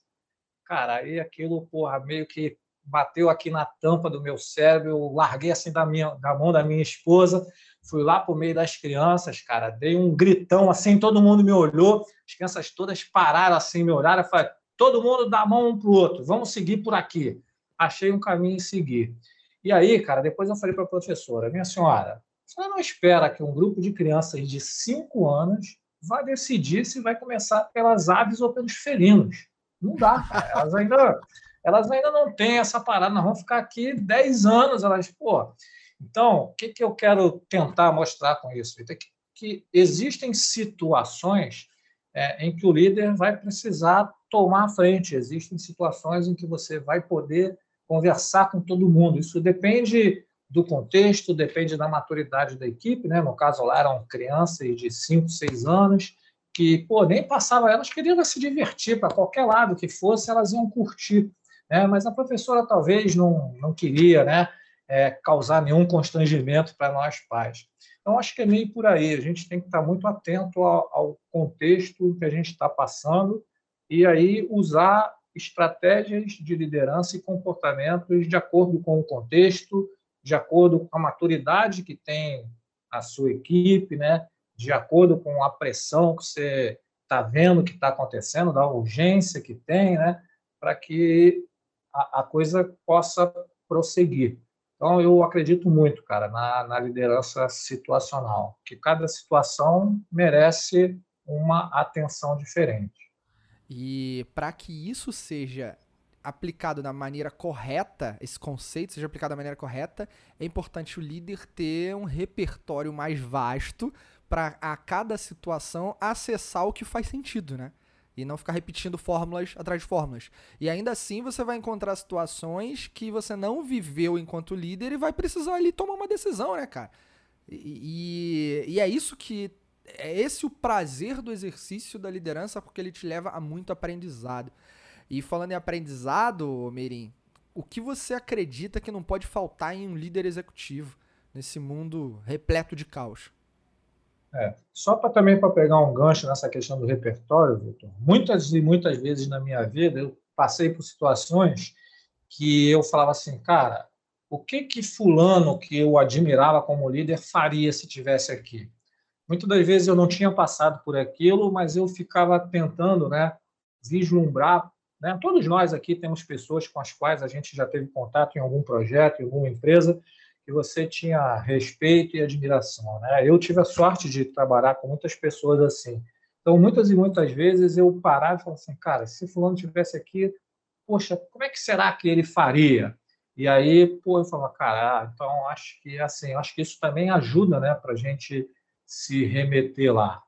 Cara, aí aquilo, porra, meio que bateu aqui na tampa do meu cérebro, eu larguei assim da, minha, da mão da minha esposa, fui lá por meio das crianças, cara, dei um gritão assim, todo mundo me olhou, as crianças todas pararam assim, me olharam, falei, todo mundo dá a mão um para o outro, vamos seguir por aqui. Achei um caminho e seguir. E aí, cara, depois eu falei para a professora, minha senhora, você não espera que um grupo de crianças de 5 anos vá decidir se vai começar pelas aves ou pelos felinos. Não dá, cara. Elas ainda, elas ainda não têm essa parada, nós vamos ficar aqui 10 anos, elas, pô, então, o que, que eu quero tentar mostrar com isso? É que, que existem situações é, em que o líder vai precisar tomar a frente, existem situações em que você vai poder conversar com todo mundo. Isso depende do contexto, depende da maturidade da equipe, né? No caso lá eram crianças de 5, 6 anos que, pô, nem passava, elas queriam se divertir para qualquer lado que fosse, elas iam curtir, né? Mas a professora talvez não, não queria, né? é, causar nenhum constrangimento para nós pais. Então, acho que é meio por aí. A gente tem que estar muito atento ao, ao contexto que a gente está passando e aí usar estratégias de liderança e comportamentos de acordo com o contexto, de acordo com a maturidade que tem a sua equipe, né? de acordo com a pressão que você está vendo que está acontecendo, da urgência que tem, né? para que a, a coisa possa prosseguir. Então, eu acredito muito, cara, na, na liderança situacional, que cada situação merece uma atenção diferente.
E para que isso seja aplicado da maneira correta, esse conceito seja aplicado da maneira correta, é importante o líder ter um repertório mais vasto para a cada situação acessar o que faz sentido, né? e não ficar repetindo fórmulas atrás de fórmulas. E ainda assim você vai encontrar situações que você não viveu enquanto líder e vai precisar ali tomar uma decisão, né, cara? E, e, e é isso que. É esse o prazer do exercício da liderança, porque ele te leva a muito aprendizado. E falando em aprendizado, Meirin, o que você acredita que não pode faltar em um líder executivo nesse mundo repleto de caos?
É. Só para também para pegar um gancho nessa questão do repertório, Vitor, muitas e muitas vezes na minha vida eu passei por situações que eu falava assim, cara, o que que fulano que eu admirava como líder faria se tivesse aqui? Muitas das vezes eu não tinha passado por aquilo, mas eu ficava tentando, né, vislumbrar, né? Todos nós aqui temos pessoas com as quais a gente já teve contato em algum projeto, em alguma empresa, que você tinha respeito e admiração. Né? Eu tive a sorte de trabalhar com muitas pessoas assim. Então, muitas e muitas vezes eu parava e falava assim, cara, se fulano tivesse aqui, poxa, como é que será que ele faria? E aí, pô, eu falava, cara, ah, então acho que assim, acho que isso também ajuda, né, para gente se remeter lá,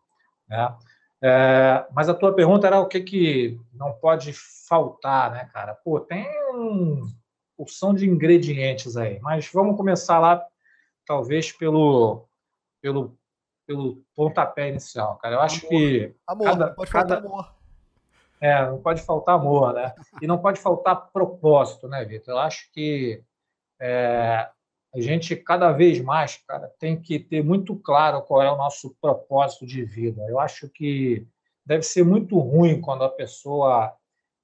né? É, mas a tua pergunta era o que que não pode faltar, né, cara? Pô, tem um, porção de ingredientes aí. Mas vamos começar lá, talvez, pelo, pelo, pelo pontapé inicial, cara. Eu acho amor. que.
Amor, cada, não pode cada... faltar amor.
É, não pode faltar amor, né? E não pode faltar propósito, né, Vitor? Eu acho que é, a gente, cada vez mais, cara, tem que ter muito claro qual é o nosso propósito de vida. Eu acho que deve ser muito ruim quando a pessoa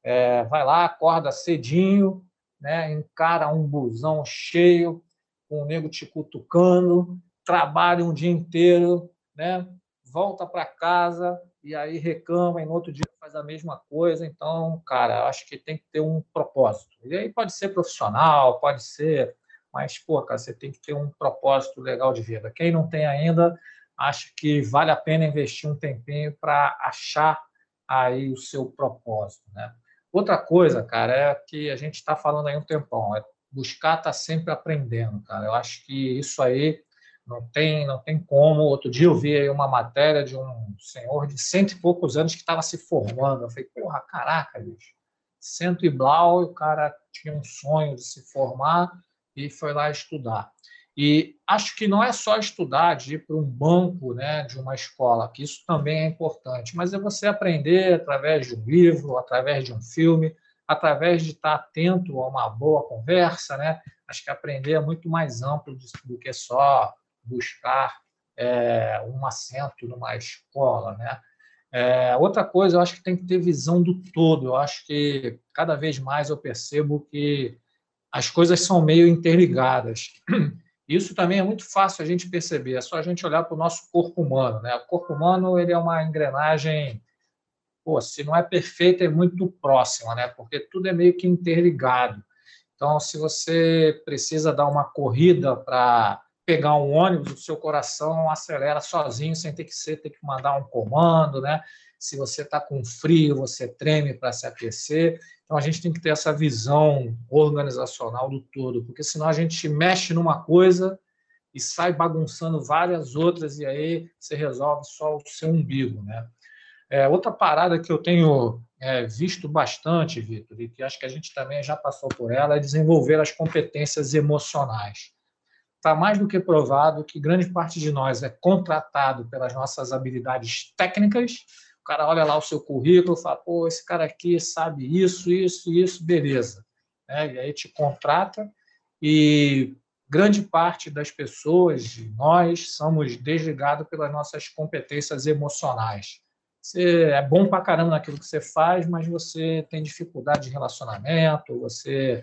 é, vai lá, acorda cedinho, né? encara um busão cheio, com o nego te cutucando, trabalha um dia inteiro, né? volta para casa e aí reclama e no outro dia faz a mesma coisa. Então, cara, acho que tem que ter um propósito. E aí pode ser profissional, pode ser, mas, pô, cara, você tem que ter um propósito legal de vida. Quem não tem ainda, acho que vale a pena investir um tempinho para achar aí o seu propósito, né? Outra coisa, cara, é que a gente está falando aí um tempão, é buscar tá sempre aprendendo, cara. Eu acho que isso aí não tem, não tem como. Outro dia eu vi aí uma matéria de um senhor de cento e poucos anos que estava se formando. Eu falei, porra, caraca, bicho. Cento e blau, o cara tinha um sonho de se formar e foi lá estudar. E acho que não é só estudar, de ir para um banco né, de uma escola, que isso também é importante, mas é você aprender através de um livro, através de um filme, através de estar atento a uma boa conversa. Né? Acho que aprender é muito mais amplo do que só buscar é, um assento numa escola. Né? É, outra coisa, eu acho que tem que ter visão do todo. Eu acho que cada vez mais eu percebo que as coisas são meio interligadas. Isso também é muito fácil a gente perceber, é só a gente olhar para o nosso corpo humano. Né? O corpo humano ele é uma engrenagem, pô, se não é perfeita, é muito próxima, né? porque tudo é meio que interligado. Então, se você precisa dar uma corrida para pegar um ônibus, o seu coração acelera sozinho, sem ter que ser, ter que mandar um comando, né? Se você está com frio, você treme para se aquecer. Então, a gente tem que ter essa visão organizacional do todo, porque senão a gente mexe numa coisa e sai bagunçando várias outras, e aí você resolve só o seu umbigo. Né? É, outra parada que eu tenho é, visto bastante, Vitor, e que acho que a gente também já passou por ela, é desenvolver as competências emocionais. Está mais do que provado que grande parte de nós é contratado pelas nossas habilidades técnicas, cara olha lá o seu currículo e fala, pô, esse cara aqui sabe isso, isso, isso, beleza. É, e aí te contrata e grande parte das pessoas, nós, somos desligados pelas nossas competências emocionais. Você é bom pra caramba naquilo que você faz, mas você tem dificuldade de relacionamento, você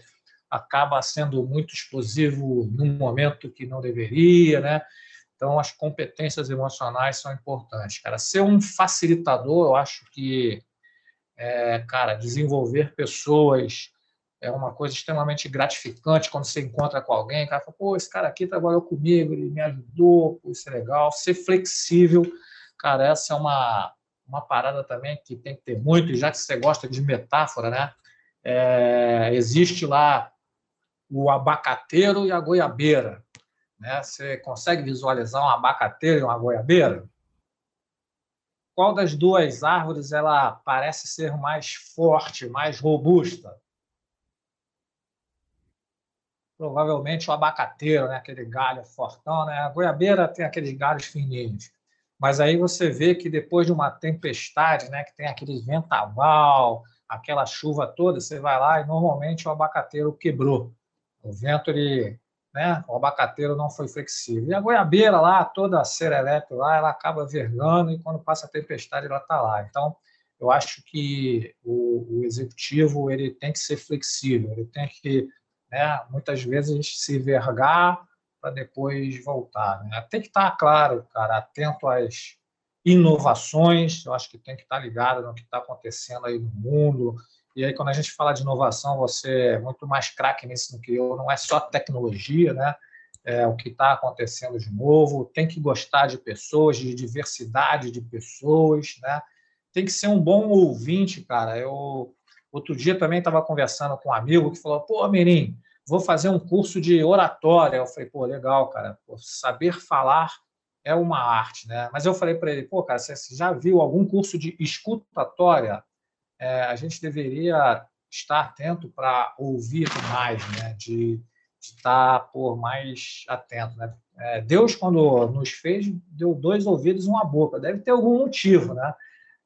acaba sendo muito explosivo num momento que não deveria, né? Então, as competências emocionais são importantes. Cara, ser um facilitador, eu acho que, é, cara, desenvolver pessoas é uma coisa extremamente gratificante quando você encontra com alguém. O cara fala, pô, esse cara aqui trabalhou comigo, ele me ajudou, pô, isso é legal. Ser flexível, cara, essa é uma, uma parada também que tem que ter muito, já que você gosta de metáfora, né? É, existe lá o abacateiro e a goiabeira. Né? Você consegue visualizar um abacateiro e uma goiabeira? Qual das duas árvores ela parece ser mais forte, mais robusta? Provavelmente o abacateiro, né? aquele galho fortão. Né? A goiabeira tem aqueles galhos fininhos. Mas aí você vê que depois de uma tempestade, né, que tem aquele ventaval, aquela chuva toda, você vai lá e normalmente o abacateiro quebrou. O vento ele né? O abacateiro não foi flexível. E a goiabeira lá, toda a serelepe lá, ela acaba vergando e quando passa a tempestade ela está lá. Então, eu acho que o, o, executivo ele tem que ser flexível, ele tem que, né, muitas vezes, se vergar para depois voltar. Né? Tem que estar, tá, claro, cara, atento às inovações, eu acho que tem que estar tá ligado no que está acontecendo aí no mundo, e aí, quando a gente fala de inovação, você é muito mais craque nisso do que eu. Não é só tecnologia, né? É o que está acontecendo de novo. Tem que gostar de pessoas, de diversidade de pessoas, né? Tem que ser um bom ouvinte, cara. Eu outro dia também estava conversando com um amigo que falou: "Pô, Mirim, vou fazer um curso de oratória". Eu falei: "Pô, legal, cara. Pô, saber falar é uma arte, né?". Mas eu falei para ele: "Pô, cara, você já viu algum curso de escutatória?" É, a gente deveria estar atento para ouvir mais, né? de, de estar por mais atento. Né? É, Deus, quando nos fez, deu dois ouvidos e uma boca. Deve ter algum motivo, né?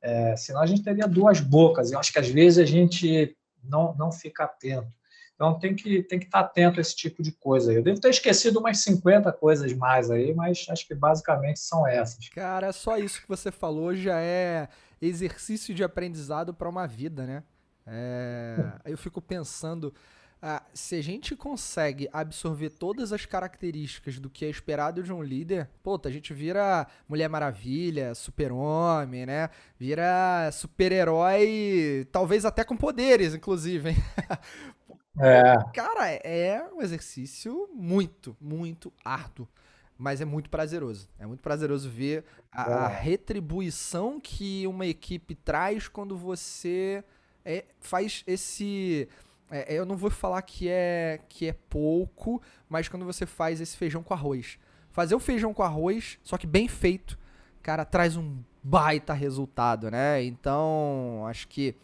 É, senão a gente teria duas bocas. Eu acho que às vezes a gente não, não fica atento. Então tem que, tem que estar atento a esse tipo de coisa. Eu devo ter esquecido umas 50 coisas mais aí, mas acho que basicamente são essas.
Cara, só isso que você falou já é exercício de aprendizado para uma vida, né? É, eu fico pensando ah, se a gente consegue absorver todas as características do que é esperado de um líder, pô, a gente vira Mulher Maravilha, Super-Homem, né? Vira super-herói, talvez até com poderes, inclusive, hein? É. Cara, é um exercício muito, muito árduo. Mas é muito prazeroso. É muito prazeroso ver a, a retribuição que uma equipe traz quando você é, faz esse é, eu não vou falar que é, que é pouco, mas quando você faz esse feijão com arroz. Fazer o feijão com arroz, só que bem feito, cara, traz um baita resultado, né? Então, acho que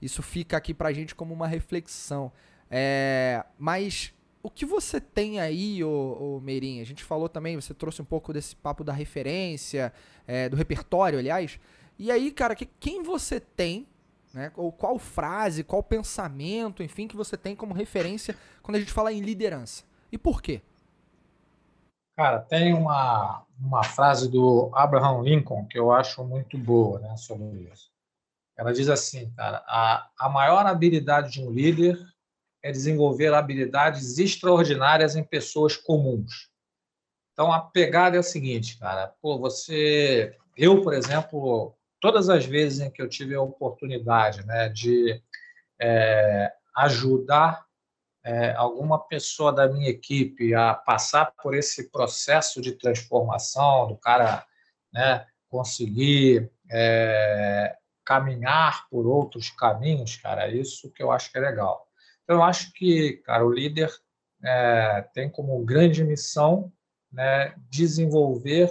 isso fica aqui pra gente como uma reflexão. É, mas o que você tem aí, ô, ô Meirinha? A gente falou também, você trouxe um pouco desse papo da referência, é, do repertório, aliás. E aí, cara, que, quem você tem né? Ou qual frase, qual pensamento, enfim, que você tem como referência quando a gente fala em liderança. E por quê?
Cara, tem uma, uma frase do Abraham Lincoln que eu acho muito boa né, sobre isso. Ela diz assim, cara, a, a maior habilidade de um líder é desenvolver habilidades extraordinárias em pessoas comuns. Então, a pegada é o seguinte, cara, pô, você... Eu, por exemplo, todas as vezes em que eu tive a oportunidade né, de é, ajudar é, alguma pessoa da minha equipe a passar por esse processo de transformação, do cara né, conseguir é, caminhar por outros caminhos, cara, isso que eu acho que é legal. Então, eu acho que, cara, o líder é, tem como grande missão né, desenvolver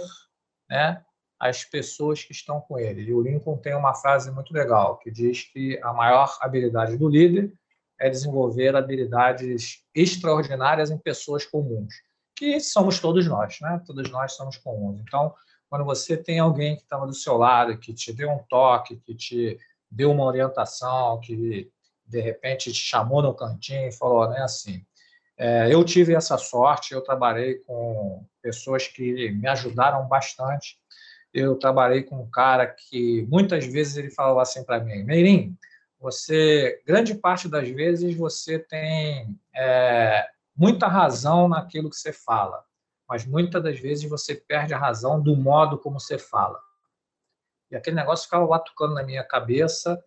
né, as pessoas que estão com ele. E o Lincoln tem uma frase muito legal que diz que a maior habilidade do líder é desenvolver habilidades extraordinárias em pessoas comuns, que somos todos nós, né? Todos nós somos comuns. Então, quando você tem alguém que estava do seu lado, que te deu um toque, que te deu uma orientação, que de repente te chamou no cantinho e falou, né, assim, é, eu tive essa sorte, eu trabalhei com pessoas que me ajudaram bastante eu trabalhei com um cara que muitas vezes ele falava assim para mim, Meirim, você, grande parte das vezes você tem é, muita razão naquilo que você fala, mas muitas das vezes você perde a razão do modo como você fala. E aquele negócio ficava batucando na minha cabeça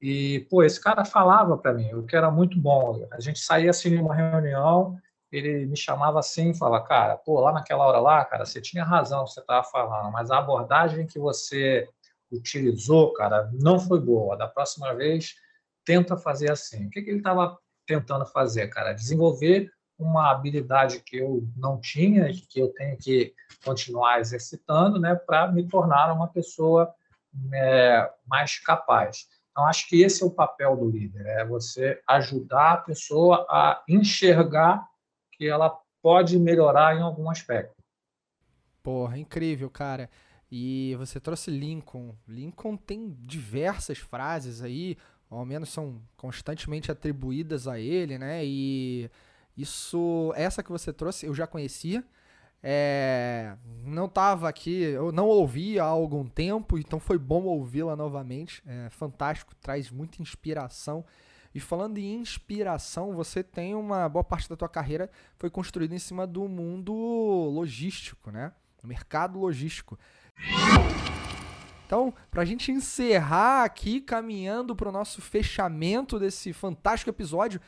e, pô, esse cara falava para mim, o que era muito bom. A gente saía assim numa reunião ele me chamava assim e falava, cara, pô, lá naquela hora lá, cara, você tinha razão que você estava falando, mas a abordagem que você utilizou, cara, não foi boa. Da próxima vez, tenta fazer assim. O que, que ele estava tentando fazer, cara? Desenvolver uma habilidade que eu não tinha que eu tenho que continuar exercitando, né, para me tornar uma pessoa é, mais capaz. Então, acho que esse é o papel do líder, é você ajudar a pessoa a enxergar que ela pode melhorar em algum aspecto.
Porra, incrível, cara. E você trouxe Lincoln. Lincoln tem diversas frases aí, ao menos são constantemente atribuídas a ele, né? E isso, essa que você trouxe, eu já conhecia. É, não estava aqui, eu não ouvi há algum tempo, então foi bom ouvi-la novamente. É fantástico, traz muita inspiração. E falando em inspiração, você tem uma boa parte da tua carreira foi construída em cima do mundo logístico, né? Mercado logístico. Então, para a gente encerrar aqui, caminhando para o nosso fechamento desse fantástico episódio,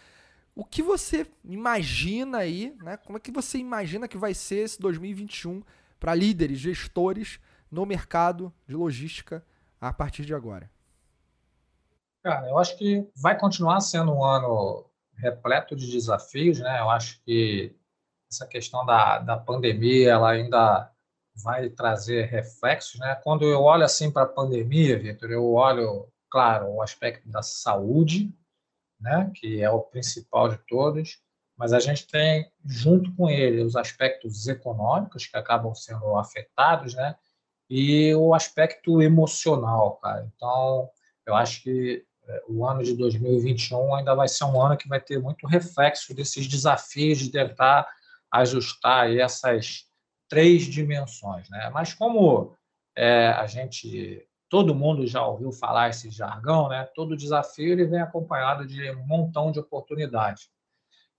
o que você imagina aí, né? Como é que você imagina que vai ser esse 2021 para líderes, gestores no mercado de logística a partir de agora?
Cara, eu acho que vai continuar sendo um ano repleto de desafios, né? Eu acho que essa questão da, da pandemia, ela ainda vai trazer reflexos, né? Quando eu olho assim para a pandemia, Vitor, eu olho, claro, o aspecto da saúde, né? Que é o principal de todos, mas a gente tem junto com ele os aspectos econômicos que acabam sendo afetados, né? E o aspecto emocional, cara. Então, eu acho que o ano de 2021 ainda vai ser um ano que vai ter muito reflexo desses desafios de tentar ajustar essas três dimensões, né? Mas como é, a gente, todo mundo já ouviu falar esse jargão, né? Todo desafio ele vem acompanhado de um montão de oportunidades.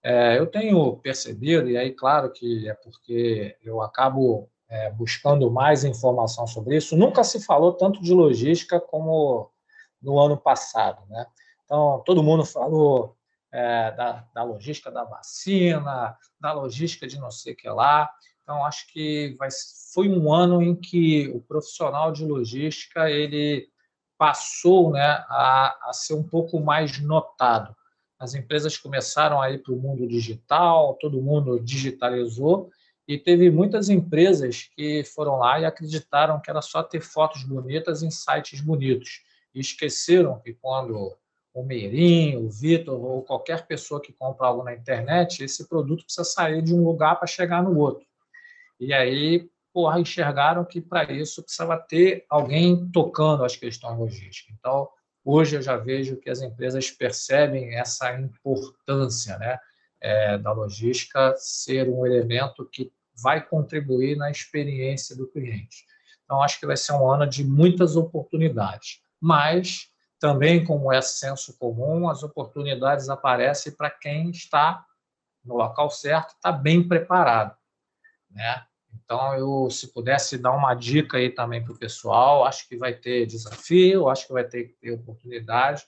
É, eu tenho percebido, e aí, claro que é porque eu acabo é, buscando mais informação sobre isso, nunca se falou tanto de logística como no ano passado. Né? Então, todo mundo falou é, da, da, logística da vacina, da logística de não sei o que lá. Então, acho que vai, foi um ano em que o profissional de logística ele passou né, a, a ser um pouco mais notado. As empresas começaram a ir para o mundo digital, todo mundo digitalizou, e teve muitas empresas que foram lá e acreditaram que era só ter fotos bonitas em sites bonitos. E esqueceram que quando o Meirinho, o Vitor ou qualquer pessoa que compra algo na internet, esse produto precisa sair de um lugar para chegar no outro. E aí, porra, enxergaram que para isso precisava ter alguém tocando as questões logísticas. Então, hoje eu já vejo que as empresas percebem essa importância né, é, da logística ser um elemento que vai contribuir na experiência do cliente. Então, acho que vai ser um ano de muitas oportunidades, mas também, como é senso comum, as oportunidades aparecem para quem está no local certo, está bem preparado. Né? Então, eu, se pudesse dar uma dica aí também para o pessoal, acho que vai ter desafio, acho que vai ter, ter oportunidade,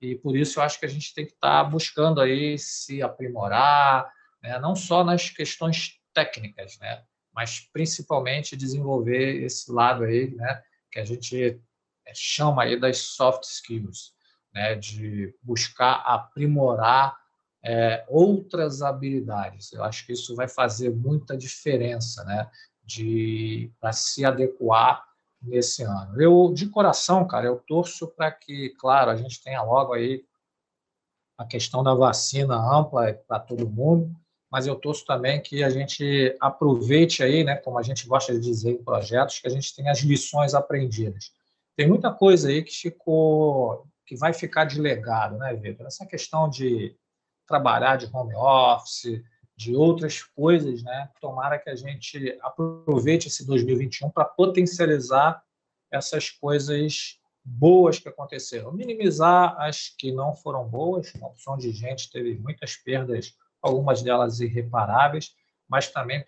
e por isso eu acho que a gente tem que estar tá buscando aí se aprimorar, né? não só nas questões técnicas, né? mas principalmente desenvolver esse lado aí, né? que a gente é, chama aí das soft skills, né, de buscar aprimorar é, outras habilidades. Eu acho que isso vai fazer muita diferença, né, de para se adequar nesse ano. Eu de coração, cara, eu torço para que, claro, a gente tenha logo aí a questão da vacina ampla para todo mundo, mas eu torço também que a gente aproveite aí, né, como a gente gosta de dizer em projetos, que a gente tenha as lições aprendidas. Tem muita coisa aí que ficou, que vai ficar de legado, né, Vitor? Essa questão de trabalhar de home office, de outras coisas, né? Tomara que a gente aproveite esse 2021 para potencializar essas coisas boas que aconteceram, minimizar as que não foram boas. A opção de gente teve muitas perdas, algumas delas irreparáveis, mas também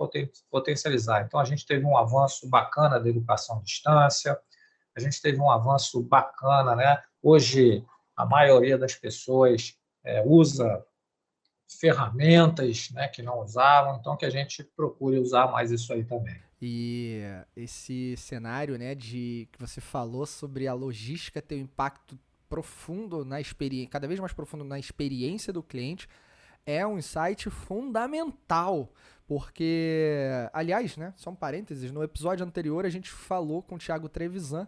potencializar. Então a gente teve um avanço bacana da educação à distância, a gente teve um avanço bacana, né? Hoje, a maioria das pessoas é, usa ferramentas né, que não usavam, então que a gente procure usar mais isso aí também.
E esse cenário né, de que você falou sobre a logística ter um impacto profundo na experiência, cada vez mais profundo na experiência do cliente, é um insight fundamental. Porque, aliás, né, só um parênteses, no episódio anterior a gente falou com o Thiago Trevisan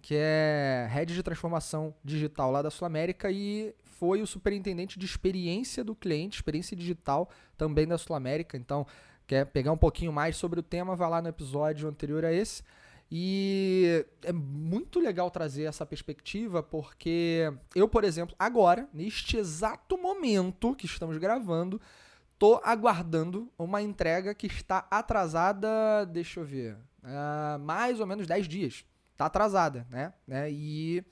que é head de transformação digital lá da Sul América e foi o superintendente de experiência do cliente, experiência digital também da Sul América. Então, quer pegar um pouquinho mais sobre o tema, vai lá no episódio anterior a esse. E é muito legal trazer essa perspectiva, porque eu, por exemplo, agora, neste exato momento que estamos gravando, tô aguardando uma entrega que está atrasada, deixa eu ver, uh, mais ou menos 10 dias tá atrasada, né? né? E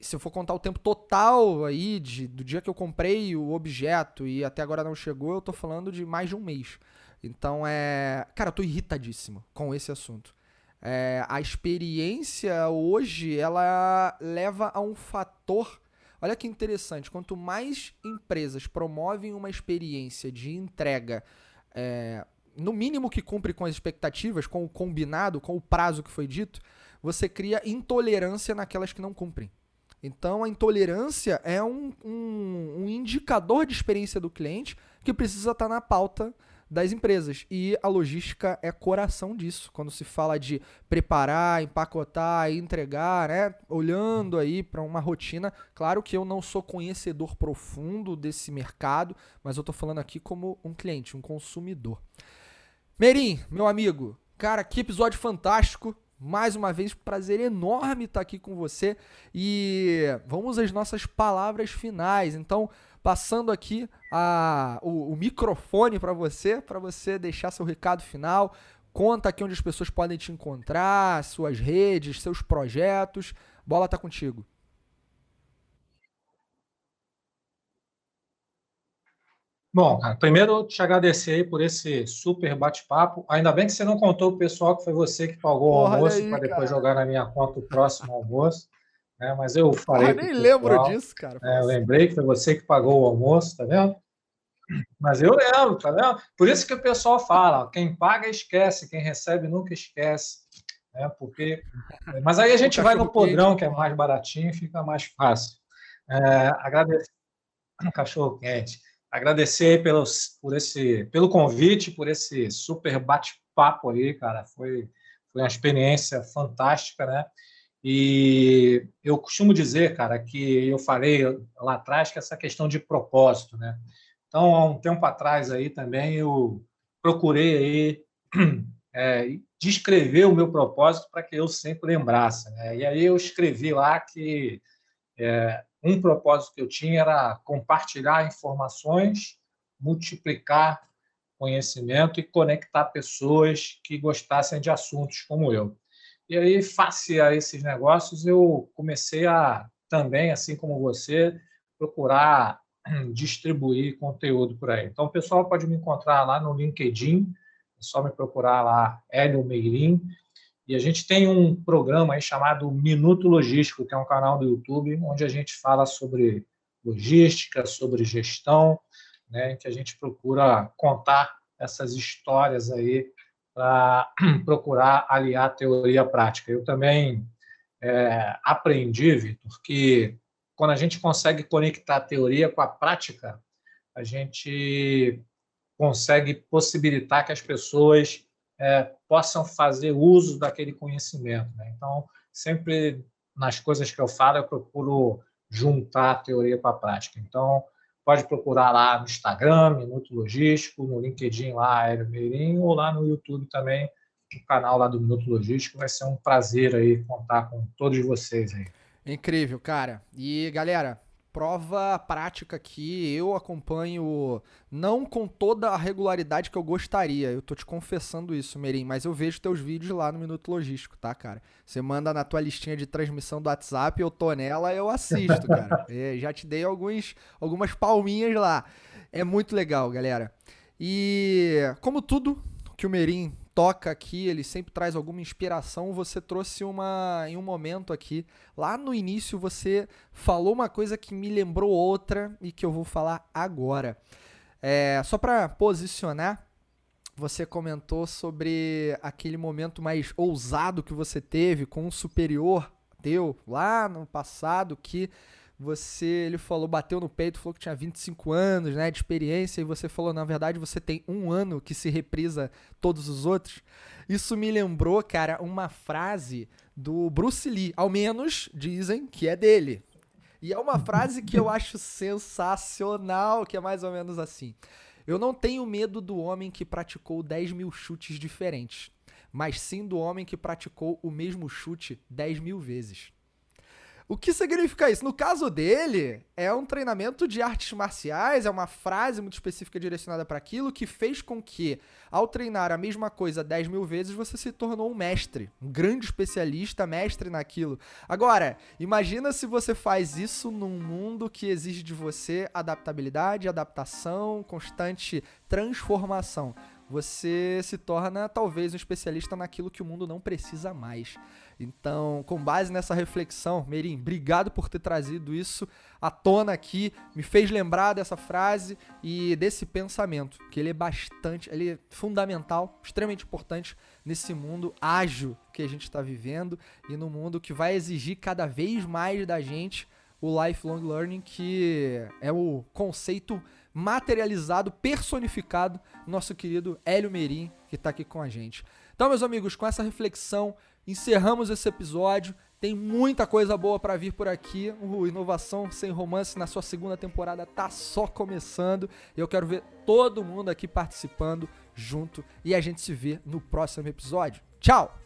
se eu for contar o tempo total aí de, do dia que eu comprei o objeto e até agora não chegou, eu tô falando de mais de um mês. Então é. Cara, eu tô irritadíssimo com esse assunto. É, a experiência hoje ela leva a um fator. Olha que interessante, quanto mais empresas promovem uma experiência de entrega, é, no mínimo que cumpre com as expectativas, com o combinado, com o prazo que foi dito, você cria intolerância naquelas que não cumprem. Então, a intolerância é um, um, um indicador de experiência do cliente que precisa estar na pauta das empresas. E a logística é coração disso. Quando se fala de preparar, empacotar entregar, né? Olhando aí para uma rotina. Claro que eu não sou conhecedor profundo desse mercado, mas eu estou falando aqui como um cliente, um consumidor. Merim, meu amigo, cara, que episódio fantástico. Mais uma vez, prazer enorme estar aqui com você e vamos às nossas palavras finais. Então, passando aqui a, o, o microfone para você, para você deixar seu recado final. Conta aqui onde as pessoas podem te encontrar, suas redes, seus projetos. Bola tá contigo.
Bom, cara, primeiro te agradecer aí por esse super bate-papo. Ainda bem que você não contou o pessoal que foi você que pagou o almoço para depois jogar na minha conta o próximo almoço. Né? Mas eu falei. Eu
nem lembro disso, cara.
É, eu lembrei que foi você que pagou o almoço, tá vendo? Mas eu lembro, tá vendo? Por isso que o pessoal fala: quem paga esquece, quem recebe nunca esquece. Né? Porque... Mas aí a gente vai no podrão, que é mais baratinho, fica mais fácil. É, agradecer. Cachorro quente agradecer pelos, por esse, pelo convite, por esse super bate-papo aí, cara. Foi, foi uma experiência fantástica, né? E eu costumo dizer, cara, que eu falei lá atrás que essa questão de propósito, né? Então, há um tempo atrás aí também eu procurei aí é, descrever o meu propósito para que eu sempre lembrasse, né? E aí eu escrevi lá que é, um propósito que eu tinha era compartilhar informações, multiplicar conhecimento e conectar pessoas que gostassem de assuntos como eu. E aí, face a esses negócios, eu comecei a também, assim como você, procurar distribuir conteúdo por aí. Então, o pessoal pode me encontrar lá no LinkedIn, é só me procurar lá, Hélio Meirim, e a gente tem um programa chamado Minuto Logístico, que é um canal do YouTube, onde a gente fala sobre logística, sobre gestão, né, que a gente procura contar essas histórias aí para procurar aliar teoria à prática. Eu também é, aprendi, Vitor, que quando a gente consegue conectar a teoria com a prática, a gente consegue possibilitar que as pessoas é, possam fazer uso daquele conhecimento. Né? Então, sempre nas coisas que eu falo, eu procuro juntar a teoria com a prática. Então, pode procurar lá no Instagram, Minuto Logístico, no LinkedIn lá, Aéreo Meirinho, ou lá no YouTube também, no canal lá do Minuto Logístico. Vai ser um prazer aí contar com todos vocês aí.
Incrível, cara. E, galera, prova prática que eu acompanho não com toda a regularidade que eu gostaria. Eu tô te confessando isso, Merim, mas eu vejo teus vídeos lá no Minuto Logístico, tá, cara? Você manda na tua listinha de transmissão do WhatsApp, eu tô nela, eu assisto, cara. É, já te dei alguns, algumas palminhas lá. É muito legal, galera. E como tudo que o Merim toca aqui, ele sempre traz alguma inspiração. Você trouxe uma em um momento aqui, lá no início você falou uma coisa que me lembrou outra e que eu vou falar agora. É, só para posicionar, você comentou sobre aquele momento mais ousado que você teve com um superior teu lá no passado que você, ele falou, bateu no peito, falou que tinha 25 anos, né, de experiência, e você falou, na verdade, você tem um ano que se reprisa todos os outros. Isso me lembrou, cara, uma frase do Bruce Lee, ao menos dizem que é dele. E é uma frase que eu acho sensacional, que é mais ou menos assim. Eu não tenho medo do homem que praticou 10 mil chutes diferentes, mas sim do homem que praticou o mesmo chute 10 mil vezes. O que significa isso? No caso dele, é um treinamento de artes marciais, é uma frase muito específica direcionada para aquilo que fez com que, ao treinar a mesma coisa 10 mil vezes, você se tornou um mestre, um grande especialista, mestre naquilo. Agora, imagina se você faz isso num mundo que exige de você adaptabilidade, adaptação, constante transformação você se torna talvez um especialista naquilo que o mundo não precisa mais. Então, com base nessa reflexão, Merim, obrigado por ter trazido isso à tona aqui, me fez lembrar dessa frase e desse pensamento, que ele é bastante, ele é fundamental, extremamente importante nesse mundo ágil que a gente está vivendo e no mundo que vai exigir cada vez mais da gente o lifelong learning, que é o conceito materializado, personificado, nosso querido Hélio Merim, que está aqui com a gente. Então, meus amigos, com essa reflexão, encerramos esse episódio. Tem muita coisa boa para vir por aqui. O Inovação Sem Romance na sua segunda temporada tá só começando. Eu quero ver todo mundo aqui participando junto e a gente se vê no próximo episódio. Tchau!